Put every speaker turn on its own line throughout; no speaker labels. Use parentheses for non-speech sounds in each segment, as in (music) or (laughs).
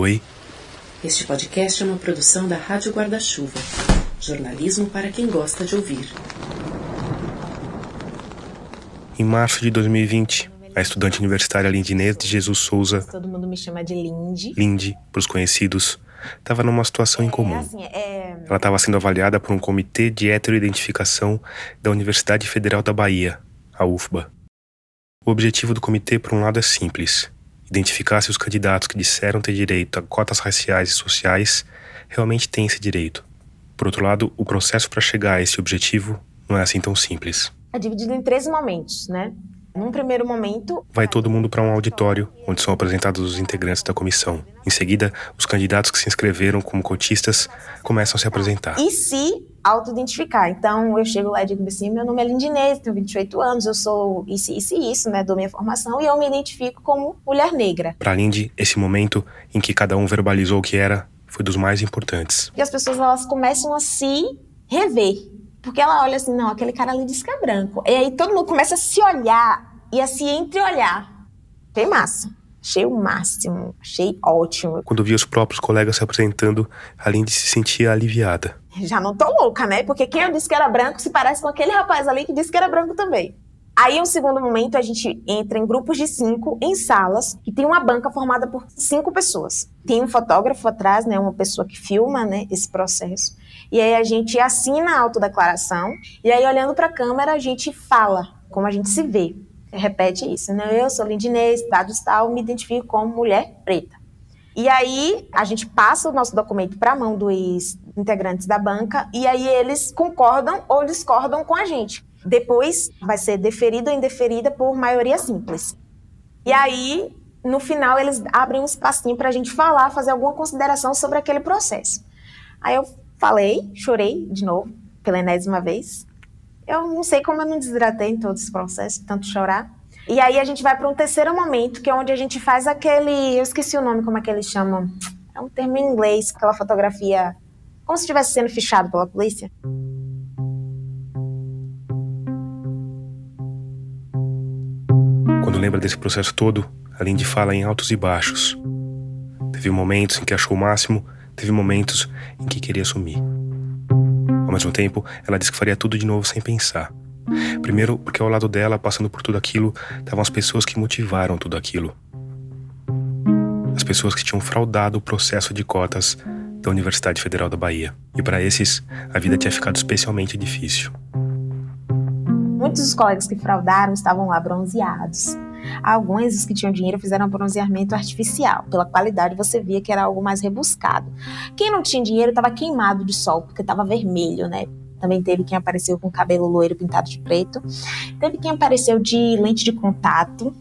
Oi.
Este podcast é uma produção da Rádio Guarda-Chuva. Jornalismo para quem gosta de ouvir.
Em março de 2020, a estudante universitária Lindinês de Jesus Souza,
Todo mundo me chama de Lindy.
Lindy, para os conhecidos, estava numa situação incomum.
É, assim, é...
Ela estava sendo avaliada por um comitê de heteroidentificação da Universidade Federal da Bahia, a UFBA. O objetivo do comitê, por um lado, é simples: identificar se os candidatos que disseram ter direito a cotas raciais e sociais realmente têm esse direito. Por outro lado, o processo para chegar a esse objetivo não é assim tão simples.
é dividido em três momentos, né? Num primeiro momento,
Vai todo mundo para um auditório, onde são apresentados os integrantes da comissão. Em seguida, os candidatos que se inscreveram como cotistas começam a se apresentar.
e se auto-identificar. Então, eu chego lá e digo assim, meu nome é Lindinês, tenho 28 anos, eu sou isso, isso e isso, né? Dou minha formação e eu me identifico como mulher negra.
Para Lindy, esse momento em que cada um verbalizou o que era foi dos mais importantes.
E as pessoas, elas começam a se rever. Porque ela olha assim, não, aquele cara ali diz que é branco. E aí todo mundo começa a se olhar e a se entreolhar. Achei massa. Achei o máximo. Achei ótimo.
Quando via os próprios colegas se apresentando, a Lindy se sentia aliviada.
Já não tô louca, né? Porque quem eu disse que era branco se parece com aquele rapaz ali que disse que era branco também. Aí, um segundo momento, a gente entra em grupos de cinco, em salas, e tem uma banca formada por cinco pessoas. Tem um fotógrafo atrás, né? Uma pessoa que filma, né? Esse processo. E aí a gente assina a autodeclaração, e aí, olhando para a câmera, a gente fala como a gente se vê. Repete isso, né? Eu sou Lindinês, dados tal, me identifico como mulher preta. E aí, a gente passa o nosso documento para a mão dos integrantes da banca e aí eles concordam ou discordam com a gente. Depois vai ser deferida ou indeferida por maioria simples. E aí, no final, eles abrem um espacinho para a gente falar, fazer alguma consideração sobre aquele processo. Aí eu falei, chorei de novo, pela enésima vez. Eu não sei como eu não desidratei em todo esse processo, tanto chorar. E aí a gente vai para um terceiro momento, que é onde a gente faz aquele. Eu esqueci o nome, como é que eles chamam. É um termo em inglês, aquela fotografia. Como se estivesse sendo fichado pela polícia.
Quando lembra desse processo todo, a Lindy fala em altos e baixos. Teve momentos em que achou o máximo, teve momentos em que queria sumir. Ao mesmo tempo, ela disse que faria tudo de novo sem pensar. Primeiro, porque ao lado dela, passando por tudo aquilo, estavam as pessoas que motivaram tudo aquilo. As pessoas que tinham fraudado o processo de cotas da Universidade Federal da Bahia. E para esses, a vida tinha ficado especialmente difícil.
Muitos dos colegas que fraudaram estavam lá bronzeados. Alguns que tinham dinheiro fizeram bronzeamento artificial. Pela qualidade, você via que era algo mais rebuscado. Quem não tinha dinheiro estava queimado de sol, porque estava vermelho, né? Também teve quem apareceu com cabelo loiro pintado de preto. Teve quem apareceu de lente de contato.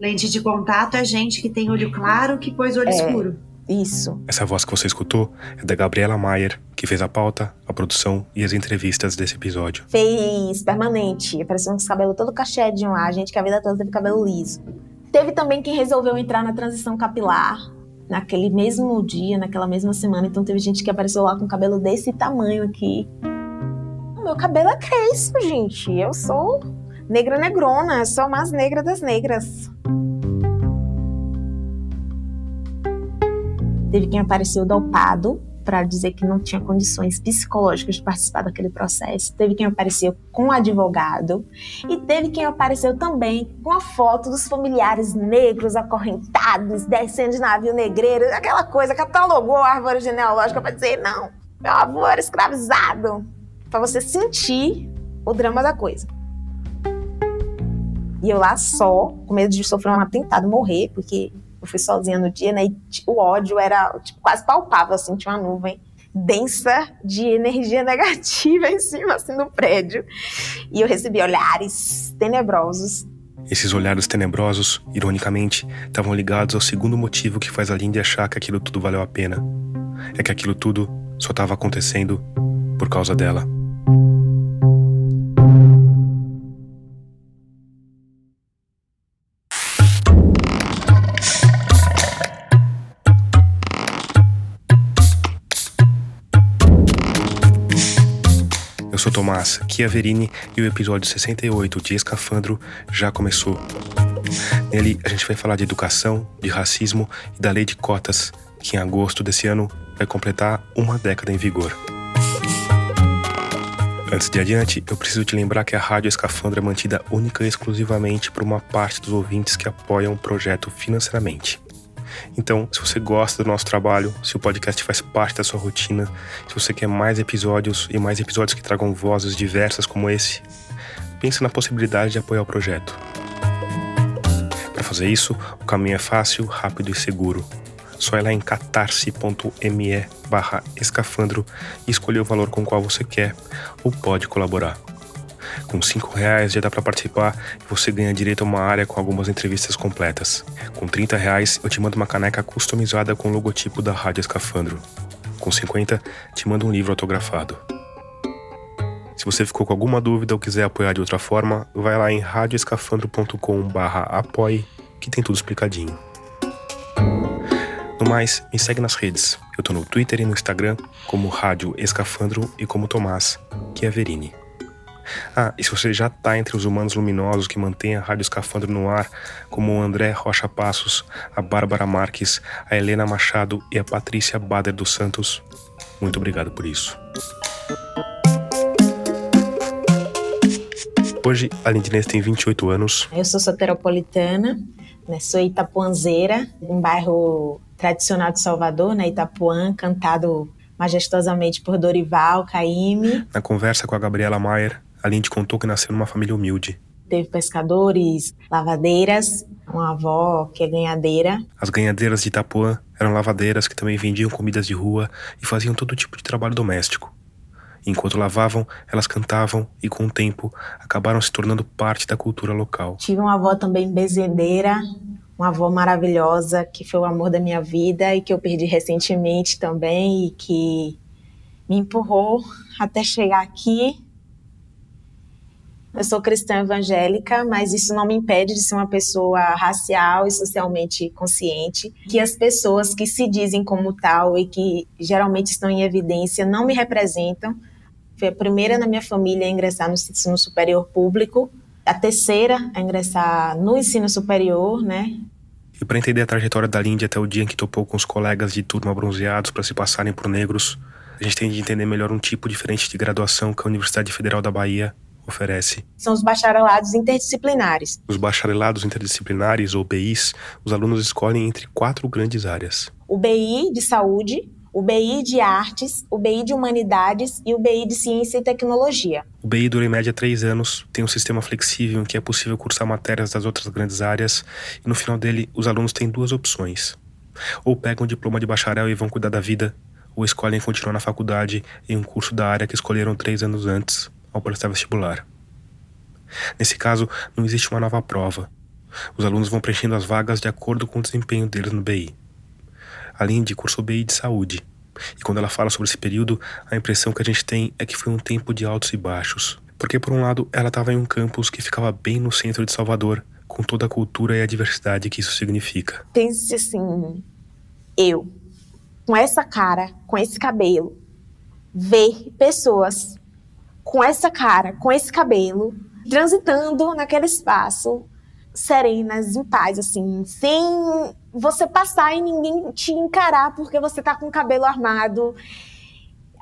Lente de contato é gente que tem olho claro que pôs olho
É.
escuro.
Isso.
Essa voz que você escutou é da Gabriela Maier, que fez a pauta, a produção e as entrevistas desse episódio.
Fez permanente. Apareceu com os cabelos todo cachedinho lá. Gente que a vida toda teve cabelo liso. Teve também quem resolveu entrar na transição capilar. Naquele mesmo dia, naquela mesma semana. Então teve gente que apareceu lá com cabelo desse tamanho aqui. O meu cabelo é crespo, gente. Eu sou negra negrona. Sou a mais negra das negras. Teve quem apareceu dopado para dizer que não tinha condições psicológicas de participar daquele processo. Teve quem apareceu com advogado e teve quem apareceu também com a foto dos familiares negros acorrentados, descendo de navio negreiro, aquela coisa, catalogou a árvore genealógica para dizer não, meu avô era escravizado, para você sentir o drama da coisa. E eu lá só, com medo de sofrer um atentado, morrer, porque eu fui sozinha no dia, né? E o ódio era tipo, quase palpável, assim, tinha uma nuvem densa de energia (laughs) negativa em cima, assim, do prédio. E eu recebi olhares tenebrosos.
Esses olhares tenebrosos, ironicamente, estavam ligados ao segundo motivo que faz a Lindy achar que aquilo tudo valeu a pena. É que aquilo tudo só estava acontecendo por causa dela. Tomás Chiaverini e o episódio 68 de Escafandro já começou. Nele a gente vai falar de educação, de racismo e da lei de cotas que em agosto desse ano vai completar uma década em vigor. Antes de adiante, eu preciso te lembrar que a Rádio Escafandra é mantida única e exclusivamente por uma parte dos ouvintes que apoiam o projeto financeiramente. Então, se você gosta do nosso trabalho, se o podcast faz parte da sua rotina, se você quer mais episódios e mais episódios que tragam vozes diversas como esse, pense na possibilidade de apoiar o projeto. Para fazer isso, o caminho é fácil, rápido e seguro. Só ir lá em catarse.me barra escafandro e escolher o valor com o qual você quer ou pode colaborar. Com cinco reais já dá para participar e você ganha direito a uma área com algumas entrevistas completas. Com 30 reais eu te mando uma caneca customizada com o logotipo da Rádio Escafandro. Com 50 te mando um livro autografado. Se você ficou com alguma dúvida ou quiser apoiar de outra forma, vai lá em radioescafandro.com/apoie que tem tudo explicadinho. No mais, me segue nas redes. Eu tô no Twitter e no Instagram como Rádio Escafandro e como Tomás, que é Verini. Ah, e se você já tá entre os humanos luminosos que mantêm a Rádio Escafandro no ar, como o André Rocha Passos, a Bárbara Marques, a Helena Machado e a Patrícia Bader dos Santos, muito obrigado por isso. Hoje, a Lindinês tem 28 anos.
Eu sou soteropolitana, né? sou itapuanzeira, um bairro tradicional de Salvador, né? Itapuã, cantado majestosamente por Dorival Caymmi.
Na conversa com a Gabriela Maier, a Lindy contou que nasceu numa família humilde.
Teve pescadores, lavadeiras, uma avó que é ganhadeira.
As ganhadeiras de Itapuã eram lavadeiras que também vendiam comidas de rua e faziam todo tipo de trabalho doméstico. Enquanto lavavam, elas cantavam e, com o tempo, acabaram se tornando parte da cultura local.
Tive uma avó também bezendeira, uma avó maravilhosa, que foi o amor da minha vida e que eu perdi recentemente também e que me empurrou até chegar aqui. Eu sou cristã evangélica, mas isso não me impede de ser uma pessoa racial e socialmente consciente. Que as pessoas que se dizem como tal e que geralmente estão em evidência não me representam. Fui a primeira na minha família a ingressar no ensino superior público, a terceira a ingressar no ensino superior, né?
E para entender a trajetória da Lindy até o dia em que topou com os colegas de turma bronzeados para se passarem por negros, a gente tem de entender melhor um tipo diferente de graduação que a Universidade Federal da Bahia oferece.
São os bacharelados interdisciplinares.
Os bacharelados interdisciplinares, ou BIs, os alunos escolhem entre quatro grandes áreas.
O BI de saúde, o BI de artes, o BI de humanidades e o BI de ciência e tecnologia.
O BI dura em média três anos, tem um sistema flexível em que é possível cursar matérias das outras grandes áreas, e no final dele, os alunos têm duas opções. Ou pegam o diploma de bacharel e vão cuidar da vida, ou escolhem continuar na faculdade em um curso da área que escolheram três anos antes, ao prestar vestibular. Nesse caso, não existe uma nova prova. Os alunos vão preenchendo as vagas de acordo com o desempenho deles no BI. Além de cursou BI de saúde. E quando ela fala sobre esse período, a impressão que a gente tem é que foi um tempo de altos e baixos. Porque, por um lado, ela estava em um campus que ficava bem no centro de Salvador, com toda a cultura e a diversidade que isso significa.
Pense assim, eu, com essa cara, com esse cabelo, ver pessoas com essa cara, com esse cabelo, transitando naquele espaço, serenas, em paz, assim, sem você passar e ninguém te encarar porque você tá com o cabelo armado.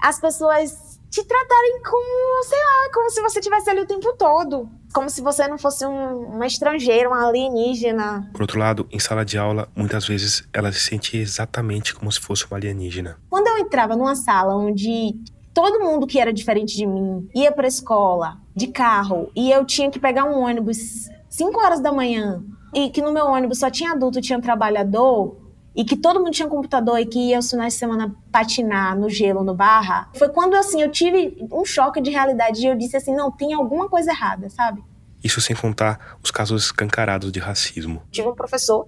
As pessoas te tratarem como, sei lá, como se você estivesse ali o tempo todo. Como se você não fosse um, uma estrangeira, uma alienígena.
Por outro lado, em sala de aula, muitas vezes ela se sentia exatamente como se fosse uma alienígena.
Quando eu entrava numa sala onde todo mundo que era diferente de mim ia para a escola de carro e eu tinha que pegar um ônibus 5 horas da manhã e que no meu ônibus só tinha adulto, tinha trabalhador e que todo mundo tinha computador e que ia aos finais de semana patinar no gelo, no barra, foi quando assim eu tive um choque de realidade e eu disse assim, não, tem alguma coisa errada, sabe?
Isso sem contar os casos escancarados de racismo.
Tive um professor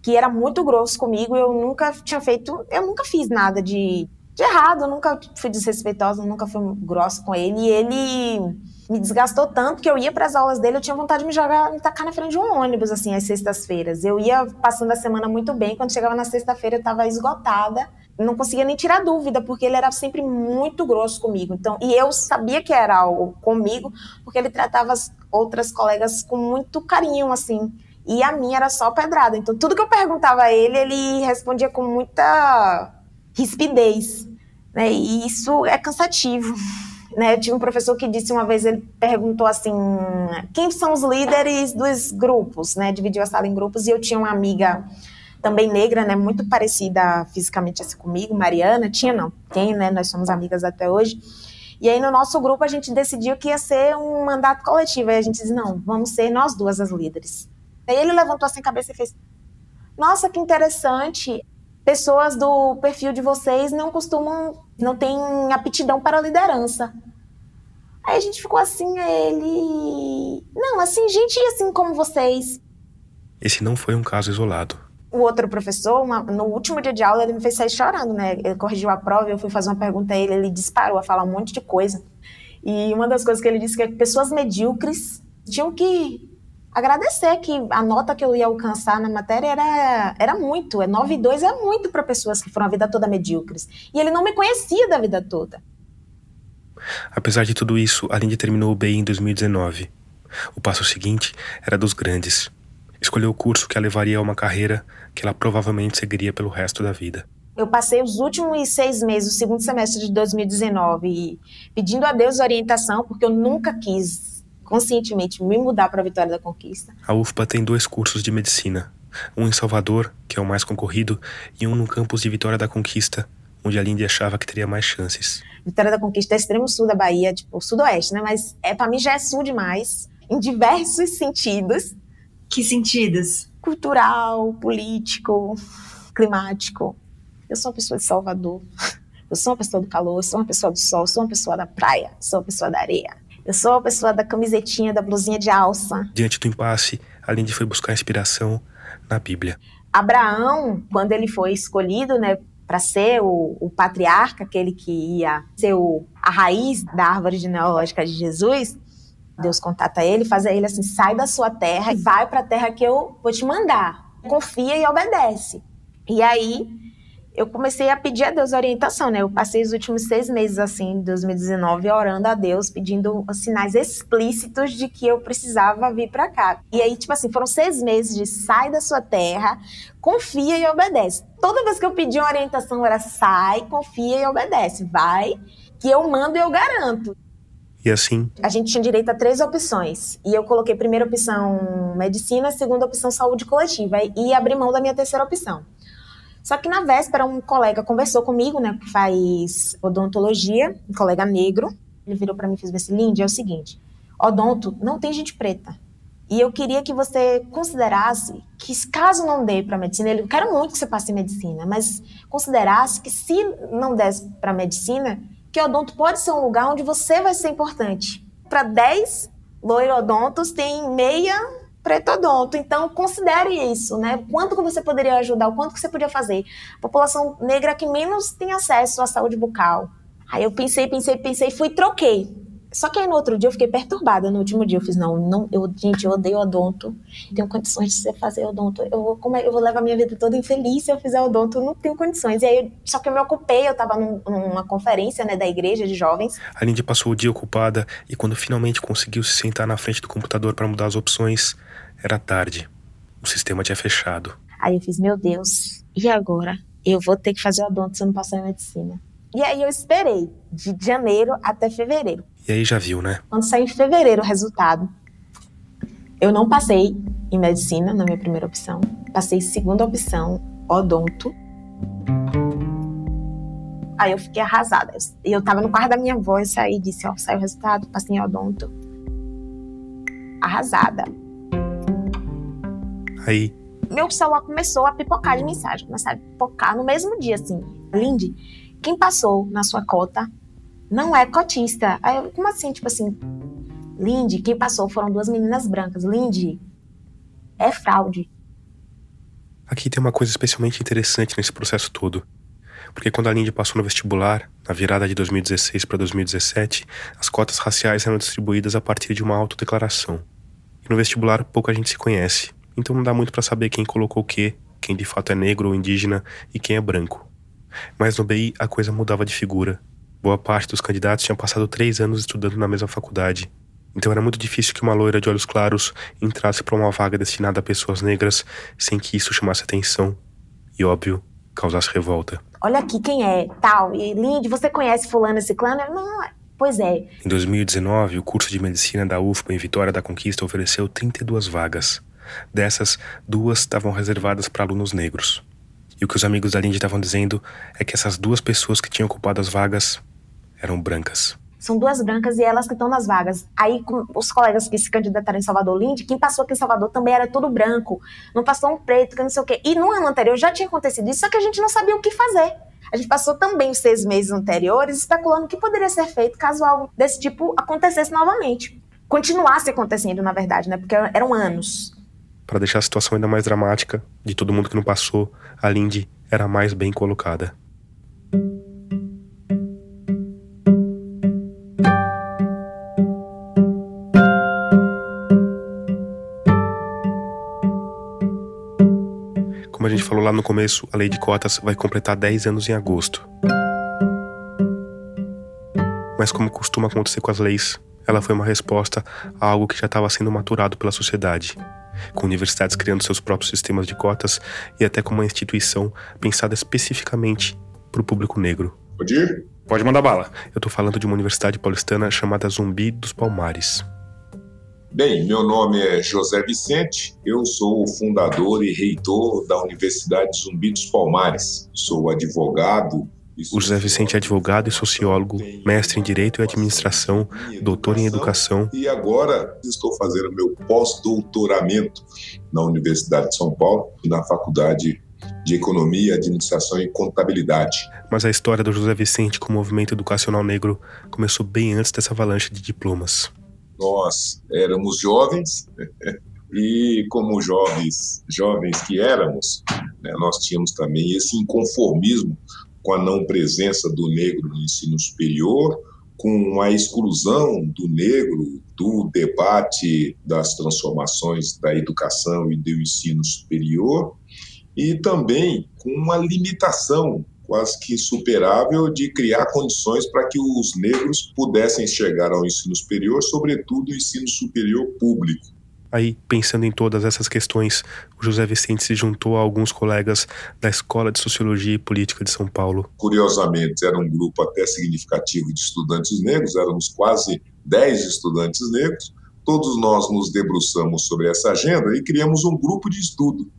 que era muito grosso comigo, eu nunca tinha feito, eu nunca fiz nada de de errado, eu nunca fui desrespeitosa, nunca fui grossa com ele. E ele me desgastou tanto que eu ia para as aulas dele, eu tinha vontade de me jogar, me tacar na frente de um ônibus, assim, às sextas-feiras. Eu ia passando a semana muito bem, quando chegava na sexta-feira eu estava esgotada, não conseguia nem tirar dúvida, porque ele era sempre muito grosso comigo. Então, e eu sabia que era algo comigo, porque ele tratava as outras colegas com muito carinho, assim. E a minha era só pedrada. Então, tudo que eu perguntava a ele, ele respondia com muita rispidez. Né? E isso é cansativo. (laughs) Né? Eu tive um professor que disse uma vez, ele perguntou assim, quem são os líderes dos grupos, né? Dividiu a sala em grupos e eu tinha uma amiga também negra, né? Muito parecida fisicamente assim comigo, Mariana, tinha não, tem, né? Nós somos amigas até hoje. E aí no nosso grupo a gente decidiu que ia ser um mandato coletivo. Aí a gente disse, não, vamos ser nós duas as líderes. Aí ele levantou assim a cabeça e fez, nossa, que interessante. Pessoas do perfil de vocês não costumam, não têm aptidão para liderança. Aí a gente ficou assim, ele. Não, assim, gente assim como vocês.
Esse não foi um caso isolado.
O outro professor, uma, no último dia de aula, ele me fez sair chorando, né? Ele corrigiu a prova, eu fui fazer uma pergunta a ele, ele disparou a falar um monte de coisa. E uma das coisas que ele disse que é que pessoas medíocres tinham que agradecer que a nota que eu ia alcançar na matéria era, era muito. É 9,2 é muito para pessoas que foram a vida toda medíocres. E ele não me conhecia da vida toda.
Apesar de tudo isso, a Lindy terminou o BI em 2019. O passo seguinte era dos grandes. Escolheu o curso que a levaria a uma carreira que ela provavelmente seguiria pelo resto da vida.
Eu passei os últimos seis meses, o segundo semestre de 2019, pedindo a Deus orientação, porque eu nunca quis conscientemente me mudar para a Vitória da Conquista.
A UFPA tem dois cursos de medicina, um em Salvador, que é o mais concorrido, e um no campus de Vitória da Conquista, onde a Lindy achava que teria mais chances.
Vitória da Conquista é extremo sul da Bahia, tipo, sudoeste, né? Mas é para mim já é sul demais, em diversos sentidos.
Que sentidos?
Cultural, político, climático. Eu sou uma pessoa de Salvador. (laughs) Eu sou uma pessoa do calor, sou uma pessoa do sol, sou uma pessoa da praia, sou uma pessoa da areia. Eu sou uma pessoa da camisetinha, da blusinha de alça.
Diante do impasse, a Lindy foi buscar inspiração na Bíblia.
Abraão, quando ele foi escolhido, né, para ser o, o, patriarca, aquele que ia ser o, a raiz da árvore genealógica de Jesus, Deus contata ele, faz a ele assim: sai da sua terra e vai para a terra que eu vou te mandar. Confia e obedece. E aí eu comecei a pedir a Deus orientação, né? Eu passei os últimos seis meses, assim, em 2019, orando a Deus, pedindo sinais explícitos de que eu precisava vir para cá. E aí, tipo assim, foram seis meses de sai da sua terra, confia e obedece. Toda vez que eu pedi uma orientação era sai, confia e obedece. Vai, que eu mando e eu garanto.
E assim?
A gente tinha direito a três opções. E eu coloquei primeira opção medicina, segunda opção saúde coletiva. E abri mão da minha terceira opção. Só que na véspera, um colega conversou comigo, né, que faz odontologia, um colega negro. Ele virou para mim e fez assim: Lindy, é o seguinte, odonto não tem gente preta. E eu queria que você considerasse que, caso não dê para medicina, eu quero muito que você passe em medicina, mas considerasse que, se não desse para medicina, que odonto pode ser um lugar onde você vai ser importante. Para 10 loirodontos, tem meia pretodonto. Então, considere isso, né? Quanto que você poderia ajudar, o quanto que você podia fazer. A população negra que menos tem acesso à saúde bucal. Aí eu pensei, pensei, pensei, fui troquei. Só que aí no outro dia eu fiquei perturbada. No último dia eu fiz, não, não eu, gente, eu odeio odonto. Tenho condições de você fazer odonto. Eu vou, como é, eu vou levar minha vida toda infeliz se eu fizer odonto. Não tenho condições. E aí, só que eu me ocupei, eu estava num, numa conferência, né, da igreja de jovens.
A Lindy passou o dia ocupada e quando finalmente conseguiu se sentar na frente do computador para mudar as opções, era tarde. O sistema tinha fechado.
Aí eu fiz, meu Deus, e agora? Eu vou ter que fazer odonto se eu não passar em medicina. E aí eu esperei, de janeiro até fevereiro.
E aí já viu, né?
Quando saiu em fevereiro o resultado, eu não passei em medicina na minha primeira opção. Passei segunda opção, odonto. Aí eu fiquei arrasada. E eu tava no quarto da minha avó e saí e disse, ó, saiu o resultado, passei em odonto. Arrasada.
Aí.
Meu celular começou a pipocar de mensagem, começaram a pipocar no mesmo dia, assim. Lindy, quem passou na sua cota não é cotista. Aí eu, como assim? Tipo assim, Lindy, quem passou foram duas meninas brancas. Lindy, é fraude.
Aqui tem uma coisa especialmente interessante nesse processo todo. Porque quando a Lindy passou no vestibular, na virada de 2016 para 2017, as cotas raciais eram distribuídas a partir de uma autodeclaração. E no vestibular pouca gente se conhece, então não dá muito para saber quem colocou o quê, quem de fato é negro ou indígena e quem é branco. Mas no BI a coisa mudava de figura Boa parte dos candidatos tinha passado três anos estudando na mesma faculdade. Então era muito difícil que uma loira de olhos claros entrasse para uma vaga destinada a pessoas negras sem que isso chamasse atenção e, óbvio, causasse revolta.
Olha aqui quem é, tal. E Lindy, você conhece fulano e ciclano? Não, pois é.
Em 2019, o curso de medicina da UFPA em Vitória da Conquista ofereceu 32 vagas. Dessas, duas estavam reservadas para alunos negros. E o que os amigos da Lindy estavam dizendo é que essas duas pessoas que tinham ocupado as vagas eram brancas.
São duas brancas e elas que estão nas vagas. Aí, com os colegas que se candidataram em Salvador Lindy, quem passou aqui em Salvador também era tudo branco. Não passou um preto, que não sei o quê. E no ano anterior já tinha acontecido isso, só que a gente não sabia o que fazer. A gente passou também os seis meses anteriores especulando o que poderia ser feito caso algo desse tipo acontecesse novamente. Continuasse acontecendo, na verdade, né? Porque eram anos.
Para deixar a situação ainda mais dramática, de todo mundo que não passou, a Lindy era mais bem colocada. Como a gente falou lá no começo, a lei de cotas vai completar 10 anos em agosto. Mas, como costuma acontecer com as leis, ela foi uma resposta a algo que já estava sendo maturado pela sociedade, com universidades criando seus próprios sistemas de cotas e até com uma instituição pensada especificamente para o público negro.
Pode ir?
Pode mandar bala. Eu estou falando de uma universidade paulistana chamada Zumbi dos Palmares.
Bem, meu nome é José Vicente, eu sou o fundador e reitor da Universidade Zumbi dos Palmares. Sou advogado.
O José Vicente é advogado e sociólogo, mestre em Direito e Administração, doutor em Educação.
E agora estou fazendo meu pós-doutoramento na Universidade de São Paulo e na Faculdade de Economia, Administração e Contabilidade.
Mas a história do José Vicente com o movimento educacional negro começou bem antes dessa avalanche de diplomas
nós éramos jovens (laughs) e como jovens, jovens que éramos, né, nós tínhamos também esse inconformismo com a não presença do negro no ensino superior, com a exclusão do negro do debate das transformações da educação e do ensino superior, e também com uma limitação quase que insuperável de criar condições para que os negros pudessem chegar ao ensino superior, sobretudo o ensino superior público.
Aí, pensando em todas essas questões, o José Vicente se juntou a alguns colegas da Escola de Sociologia e Política de São Paulo.
Curiosamente, era um grupo até significativo de estudantes negros, éramos quase 10 estudantes negros. Todos nós nos debruçamos sobre essa agenda e criamos um grupo de estudo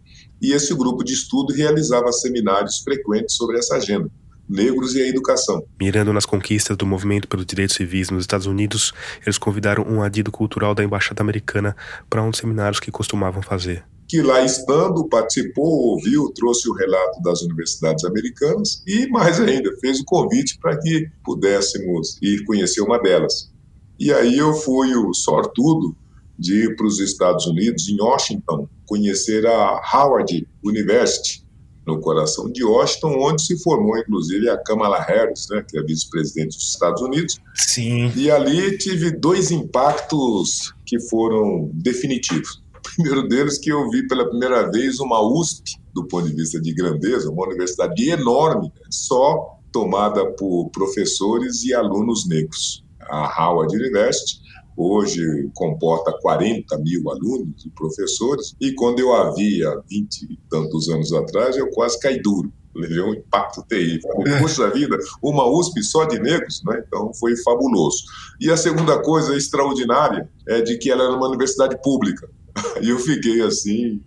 e esse grupo de estudo realizava seminários frequentes sobre essa agenda, negros e a educação.
Mirando nas conquistas do movimento pelos direitos civis nos Estados Unidos, eles convidaram um adido cultural da Embaixada Americana para um dos seminários que costumavam fazer.
Que lá estando, participou, ouviu, trouxe o relato das universidades americanas e, mais ainda, fez o convite para que pudéssemos ir conhecer uma delas. E aí eu fui o sortudo de ir para os Estados Unidos, em Washington, conhecer a Howard University, no coração de Washington, onde se formou, inclusive, a Kamala Harris, né, que é vice-presidente dos Estados Unidos.
Sim.
E ali tive dois impactos que foram definitivos. O primeiro deles que eu vi pela primeira vez uma USP, do ponto de vista de grandeza, uma universidade enorme, só tomada por professores e alunos negros. A Howard University hoje comporta 40 mil alunos e professores, e quando eu havia 20 e tantos anos atrás, eu quase caí duro. Levei um impacto terrível. (laughs) Puxa vida, uma USP só de negros, né? então foi fabuloso. E a segunda coisa extraordinária é de que ela era uma universidade pública. (laughs) E eu fiquei assim,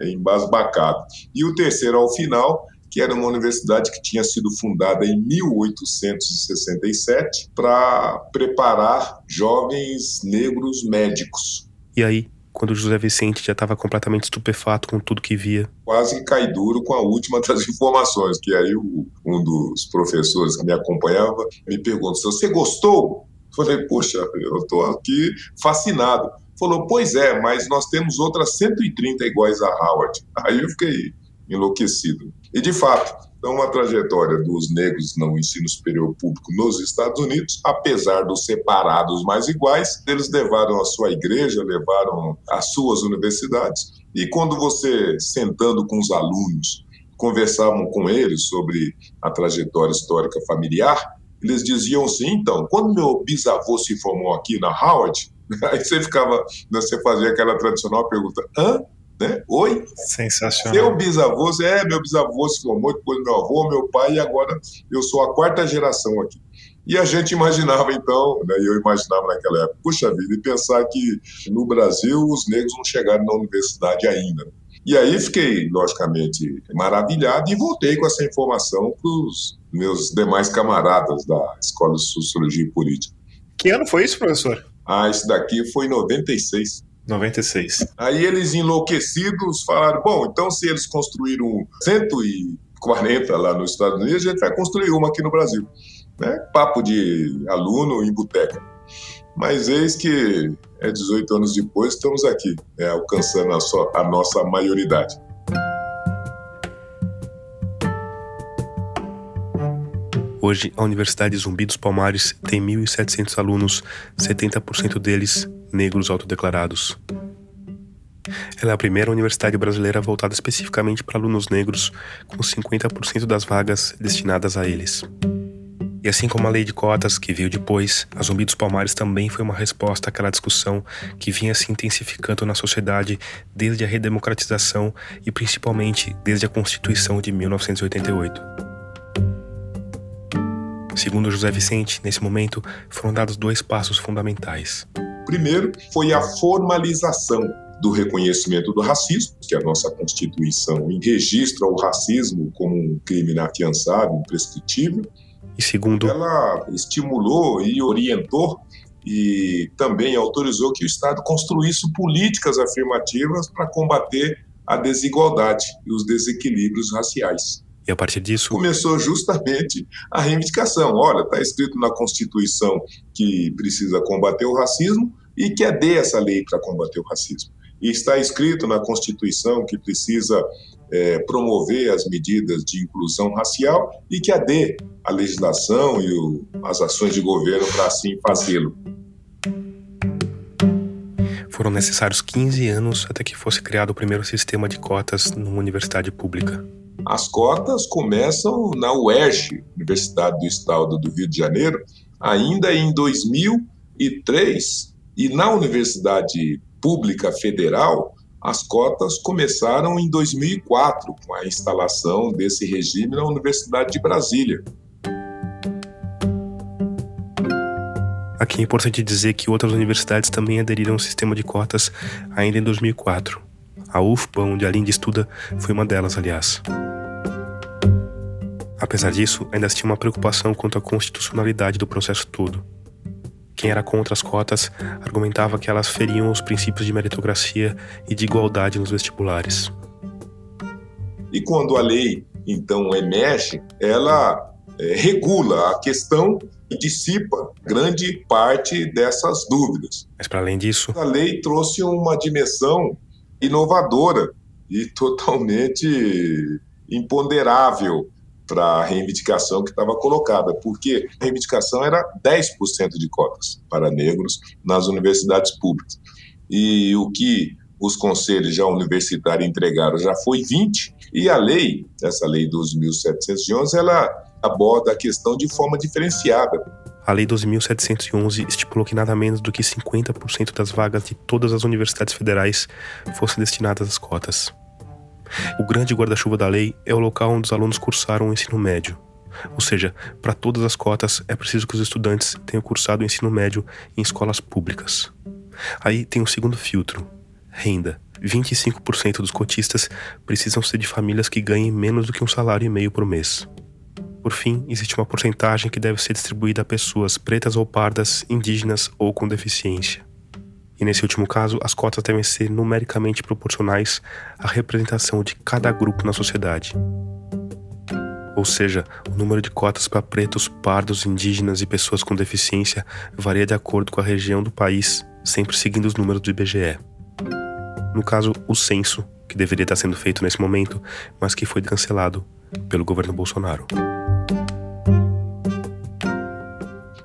embasbacado. E o terceiro, ao final, que era uma universidade que tinha sido fundada em 1867 para preparar jovens negros médicos.
E aí, quando José Vicente já estava completamente estupefato com tudo que via.
Quase cai duro com a última das (laughs) informações, que aí o, um dos professores que me acompanhava me perguntou: você gostou? Falei, poxa, eu estou aqui fascinado. Falou, pois é, mas nós temos outras 130 iguais a Howard. Aí eu fiquei enlouquecido. E, de fato, então, uma trajetória dos negros no ensino superior público nos Estados Unidos, apesar dos separados mais iguais, eles levaram a sua igreja, levaram as suas universidades. E quando você, sentando com os alunos, conversavam com eles sobre a trajetória histórica familiar, eles diziam assim: então, quando meu bisavô se formou aqui na Howard, (laughs) Aí você ficava, você fazia aquela tradicional pergunta, hã? Né? Oi?
Sensacional.
Seu bisavô, é, meu bisavô se formou, depois meu avô, meu pai, e agora eu sou a quarta geração aqui. E a gente imaginava então, né, eu imaginava naquela época, puxa vida, e pensar que no Brasil os negros não chegaram na universidade ainda. E aí fiquei, logicamente, maravilhado e voltei com essa informação para os meus demais camaradas da Escola de Sociologia e Política.
Que ano foi isso, professor?
Ah, esse daqui foi em 96.
96.
Aí eles enlouquecidos falaram: bom, então se eles construíram 140 lá nos Estados Unidos, a gente vai construir uma aqui no Brasil. Né? Papo de aluno em boteca. Mas eis que é 18 anos depois, estamos aqui, né, alcançando a, so, a nossa maioridade.
Hoje, a Universidade Zumbi dos Palmares tem 1.700 alunos, 70% deles negros autodeclarados. Ela é a primeira universidade brasileira voltada especificamente para alunos negros, com 50% das vagas destinadas a eles. E assim como a lei de cotas, que veio depois, a Zumbi dos Palmares também foi uma resposta àquela discussão que vinha se intensificando na sociedade desde a redemocratização e principalmente desde a Constituição de 1988. Segundo José Vicente, nesse momento foram dados dois passos fundamentais.
Primeiro foi a formalização do reconhecimento do racismo, que a nossa Constituição registra o racismo como um crime inafiançável, imprescritível,
e segundo,
ela estimulou e orientou e também autorizou que o Estado construísse políticas afirmativas para combater a desigualdade e os desequilíbrios raciais.
E a partir disso.
Começou justamente a reivindicação. Olha, está escrito na Constituição que precisa combater o racismo e que é essa lei para combater o racismo. E está escrito na Constituição que precisa é, promover as medidas de inclusão racial e que adê a legislação e o, as ações de governo para assim fazê-lo.
Foram necessários 15 anos até que fosse criado o primeiro sistema de cotas numa universidade pública.
As cotas começam na UERJ, Universidade do Estado do Rio de Janeiro, ainda em 2003. E na Universidade Pública Federal, as cotas começaram em 2004, com a instalação desse regime na Universidade de Brasília.
Aqui é importante dizer que outras universidades também aderiram ao sistema de cotas ainda em 2004. A UFPA, onde a Lindy estuda, foi uma delas, aliás. Apesar disso, ainda se tinha uma preocupação quanto à constitucionalidade do processo todo. Quem era contra as cotas argumentava que elas feriam os princípios de meritocracia e de igualdade nos vestibulares.
E quando a lei então emerge, ela é, regula a questão e dissipa grande parte dessas dúvidas.
Mas para além disso,
a lei trouxe uma dimensão inovadora e totalmente imponderável para a reivindicação que estava colocada, porque a reivindicação era 10% de cotas para negros nas universidades públicas. E o que os conselhos já universitários entregaram já foi 20, e a lei, essa lei 12.711, ela aborda a questão de forma diferenciada.
A Lei 12.711 estipulou que nada menos do que 50% das vagas de todas as universidades federais fossem destinadas às cotas. O grande guarda-chuva da lei é o local onde os alunos cursaram o ensino médio. Ou seja, para todas as cotas é preciso que os estudantes tenham cursado o ensino médio em escolas públicas. Aí tem o segundo filtro: renda. 25% dos cotistas precisam ser de famílias que ganhem menos do que um salário e meio por mês. Por fim, existe uma porcentagem que deve ser distribuída a pessoas pretas ou pardas, indígenas ou com deficiência. E nesse último caso, as cotas devem ser numericamente proporcionais à representação de cada grupo na sociedade. Ou seja, o número de cotas para pretos, pardos, indígenas e pessoas com deficiência varia de acordo com a região do país, sempre seguindo os números do IBGE. No caso, o censo, que deveria estar sendo feito nesse momento, mas que foi cancelado pelo governo Bolsonaro.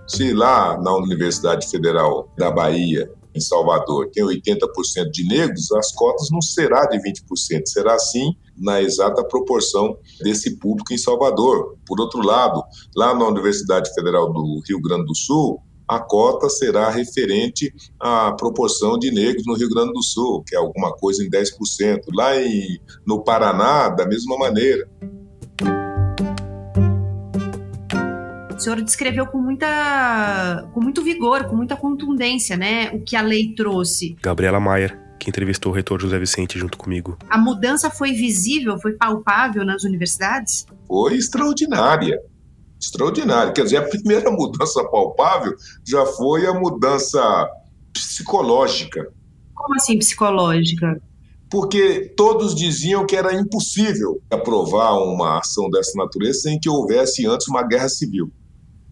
Se lá na Universidade Federal da Bahia em Salvador tem 80% de negros, as cotas não será de 20%, será sim na exata proporção desse público em Salvador. Por outro lado, lá na Universidade Federal do Rio Grande do Sul, a cota será referente à proporção de negros no Rio Grande do Sul, que é alguma coisa em 10%. Lá em, no Paraná, da mesma maneira.
O senhor descreveu com muita, com muito vigor, com muita contundência, né, o que a lei trouxe.
Gabriela Maier, que entrevistou o reitor José Vicente junto comigo.
A mudança foi visível, foi palpável nas universidades?
Foi extraordinária extraordinária. Quer dizer, a primeira (laughs) mudança palpável já foi a mudança psicológica.
Como assim psicológica?
Porque todos diziam que era impossível aprovar uma ação dessa natureza sem que houvesse antes uma guerra civil.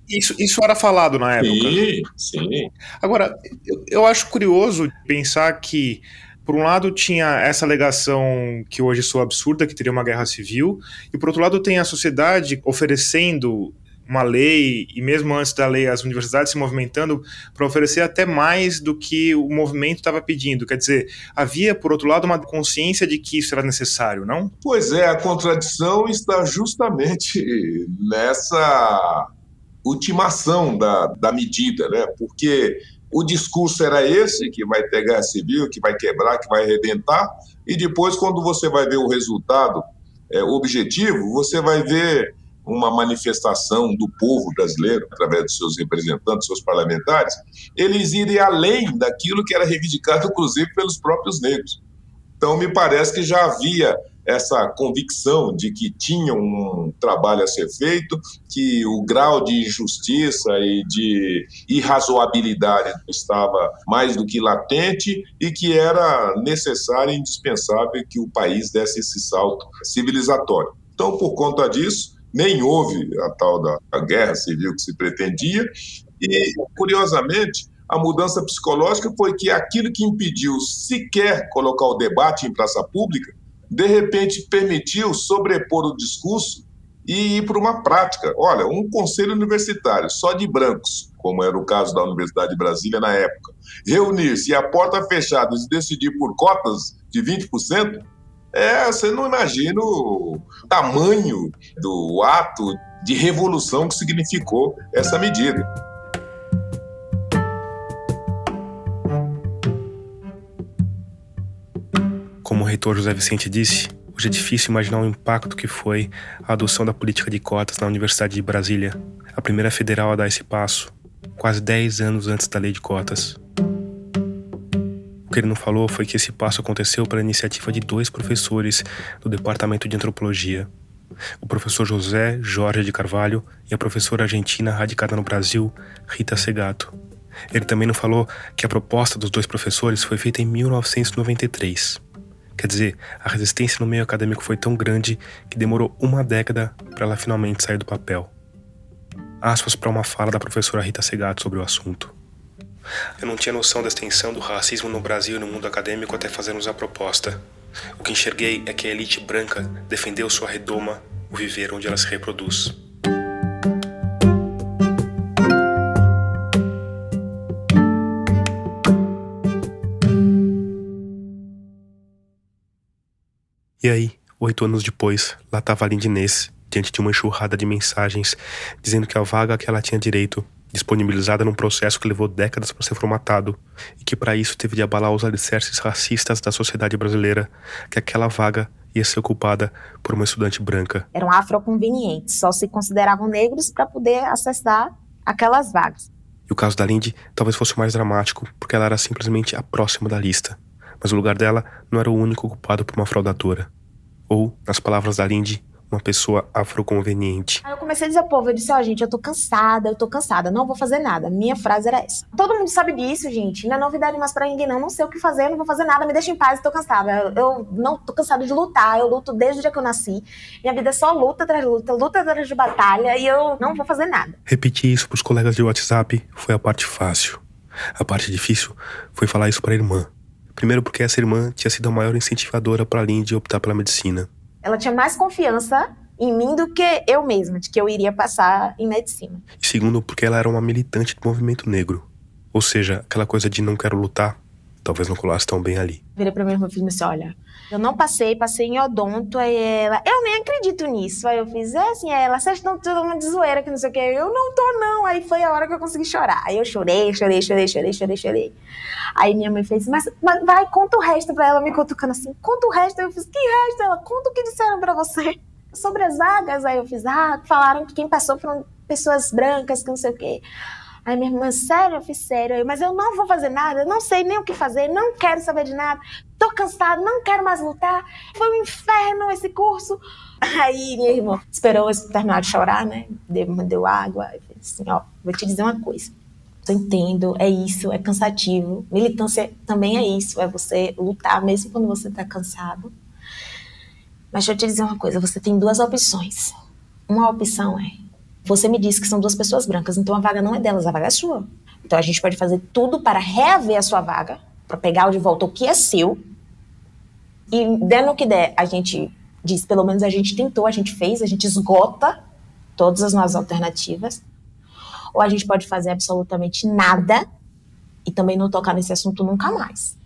Isso, isso era falado na época.
Sim, sim.
Agora, eu, eu acho curioso pensar que por um lado tinha essa alegação que hoje soa absurda, que teria uma guerra civil, e por outro lado tem a sociedade oferecendo uma lei, e mesmo antes da lei, as universidades se movimentando para oferecer até mais do que o movimento estava pedindo. Quer dizer, havia, por outro lado, uma consciência de que isso era necessário, não?
Pois é, a contradição está justamente nessa ultimação da, da medida, né? Porque o discurso era esse, que vai ter guerra civil, que vai quebrar, que vai arrebentar, e depois, quando você vai ver o resultado é, objetivo, você vai ver uma manifestação do povo brasileiro, através dos seus representantes, seus parlamentares, eles irem além daquilo que era reivindicado, inclusive, pelos próprios negros. Então, me parece que já havia essa convicção de que tinha um trabalho a ser feito, que o grau de injustiça e de irrazoabilidade estava mais do que latente e que era necessário e indispensável que o país desse esse salto civilizatório. Então, por conta disso, nem houve a tal da guerra civil que se pretendia, e, curiosamente, a mudança psicológica foi que aquilo que impediu sequer colocar o debate em praça pública, de repente permitiu sobrepor o discurso e ir para uma prática. Olha, um conselho universitário só de brancos, como era o caso da Universidade de Brasília na época, reunir-se a porta fechada e decidir por cotas de 20%, é, você não imagina o tamanho do ato de revolução que significou essa medida.
Reitor José Vicente disse, hoje é difícil imaginar o impacto que foi a adoção da política de cotas na Universidade de Brasília, a primeira federal a dar esse passo, quase 10 anos antes da lei de cotas. O que ele não falou foi que esse passo aconteceu pela iniciativa de dois professores do Departamento de Antropologia, o professor José Jorge de Carvalho e a professora argentina radicada no Brasil, Rita Segato. Ele também não falou que a proposta dos dois professores foi feita em 1993. Quer dizer, a resistência no meio acadêmico foi tão grande que demorou uma década para ela finalmente sair do papel. Aspas para uma fala da professora Rita Segato sobre o assunto. Eu não tinha noção da extensão do racismo no Brasil e no mundo acadêmico até fazermos a proposta. O que enxerguei é que a elite branca defendeu sua redoma, o viver onde ela se reproduz. E aí, oito anos depois, lá estava a Lindinês, diante de uma enxurrada de mensagens, dizendo que a vaga que ela tinha direito disponibilizada num processo que levou décadas para ser formatado e que para isso teve de abalar os alicerces racistas da sociedade brasileira, que aquela vaga ia ser ocupada por uma estudante branca.
Eram afroconvenientes, só se consideravam negros para poder acessar aquelas vagas.
E o caso da Lindy talvez fosse o mais dramático, porque ela era simplesmente a próxima da lista. Mas o lugar dela não era o único ocupado por uma fraudadora. Ou, nas palavras da Lindy, uma pessoa afroconveniente.
Aí eu comecei a dizer ao povo, eu disse, ó, oh, gente, eu tô cansada, eu tô cansada, não vou fazer nada. Minha frase era essa. Todo mundo sabe disso, gente, não é novidade mais pra ninguém, não, não sei o que fazer, eu não vou fazer nada, me deixa em paz, eu tô cansada. Eu, eu não tô cansada de lutar, eu luto desde o dia que eu nasci. Minha vida é só luta atrás de luta, luta atrás de batalha, e eu não vou fazer nada.
Repetir isso pros colegas de WhatsApp foi a parte fácil. A parte difícil foi falar isso pra irmã. Primeiro porque essa irmã tinha sido a maior incentivadora para Lindy optar pela medicina
ela tinha mais confiança em mim do que eu mesma, de que eu iria passar em medicina.
E segundo, porque ela era uma militante do movimento negro. Ou seja, aquela coisa de não quero lutar, talvez não colasse tão bem ali.
Virei pra minha irmã e fiz assim: olha, eu não passei, passei em odonto. Aí ela, eu nem acredito nisso. Aí eu fiz, é assim, ela, vocês estão todo mundo de zoeira, que não sei o quê. Eu não tô, não. Aí foi a hora que eu consegui chorar. Aí eu chorei, chorei, chorei, chorei, chorei, chorei. Aí minha mãe fez, mas, mas vai, conta o resto pra ela, me cutucando assim, conta o resto. Aí eu fiz, que resto? Ela, conta o que disseram pra você. Sobre as vagas, aí eu fiz, ah, falaram que quem passou foram pessoas brancas, que não sei o quê. Aí minha irmã, sério? Eu fiz sério. Aí, mas eu não vou fazer nada, não sei nem o que fazer, não quero saber de nada, tô cansada, não quero mais lutar. Foi um inferno esse curso. (laughs) Aí minha irmã esperou terminar de chorar, né? Deu água. E fez assim: ó, vou te dizer uma coisa. Eu entendo, é isso, é cansativo. Militância também é isso, é você lutar mesmo quando você tá cansado. Mas deixa eu te dizer uma coisa: você tem duas opções. Uma opção é você me disse que são duas pessoas brancas, então a vaga não é delas, a vaga é sua. Então a gente pode fazer tudo para reaver a sua vaga, para pegar de volta o que é seu. E dando o que der, a gente diz, pelo menos a gente tentou, a gente fez, a gente esgota todas as nossas alternativas. Ou a gente pode fazer absolutamente nada e também não tocar nesse assunto nunca mais.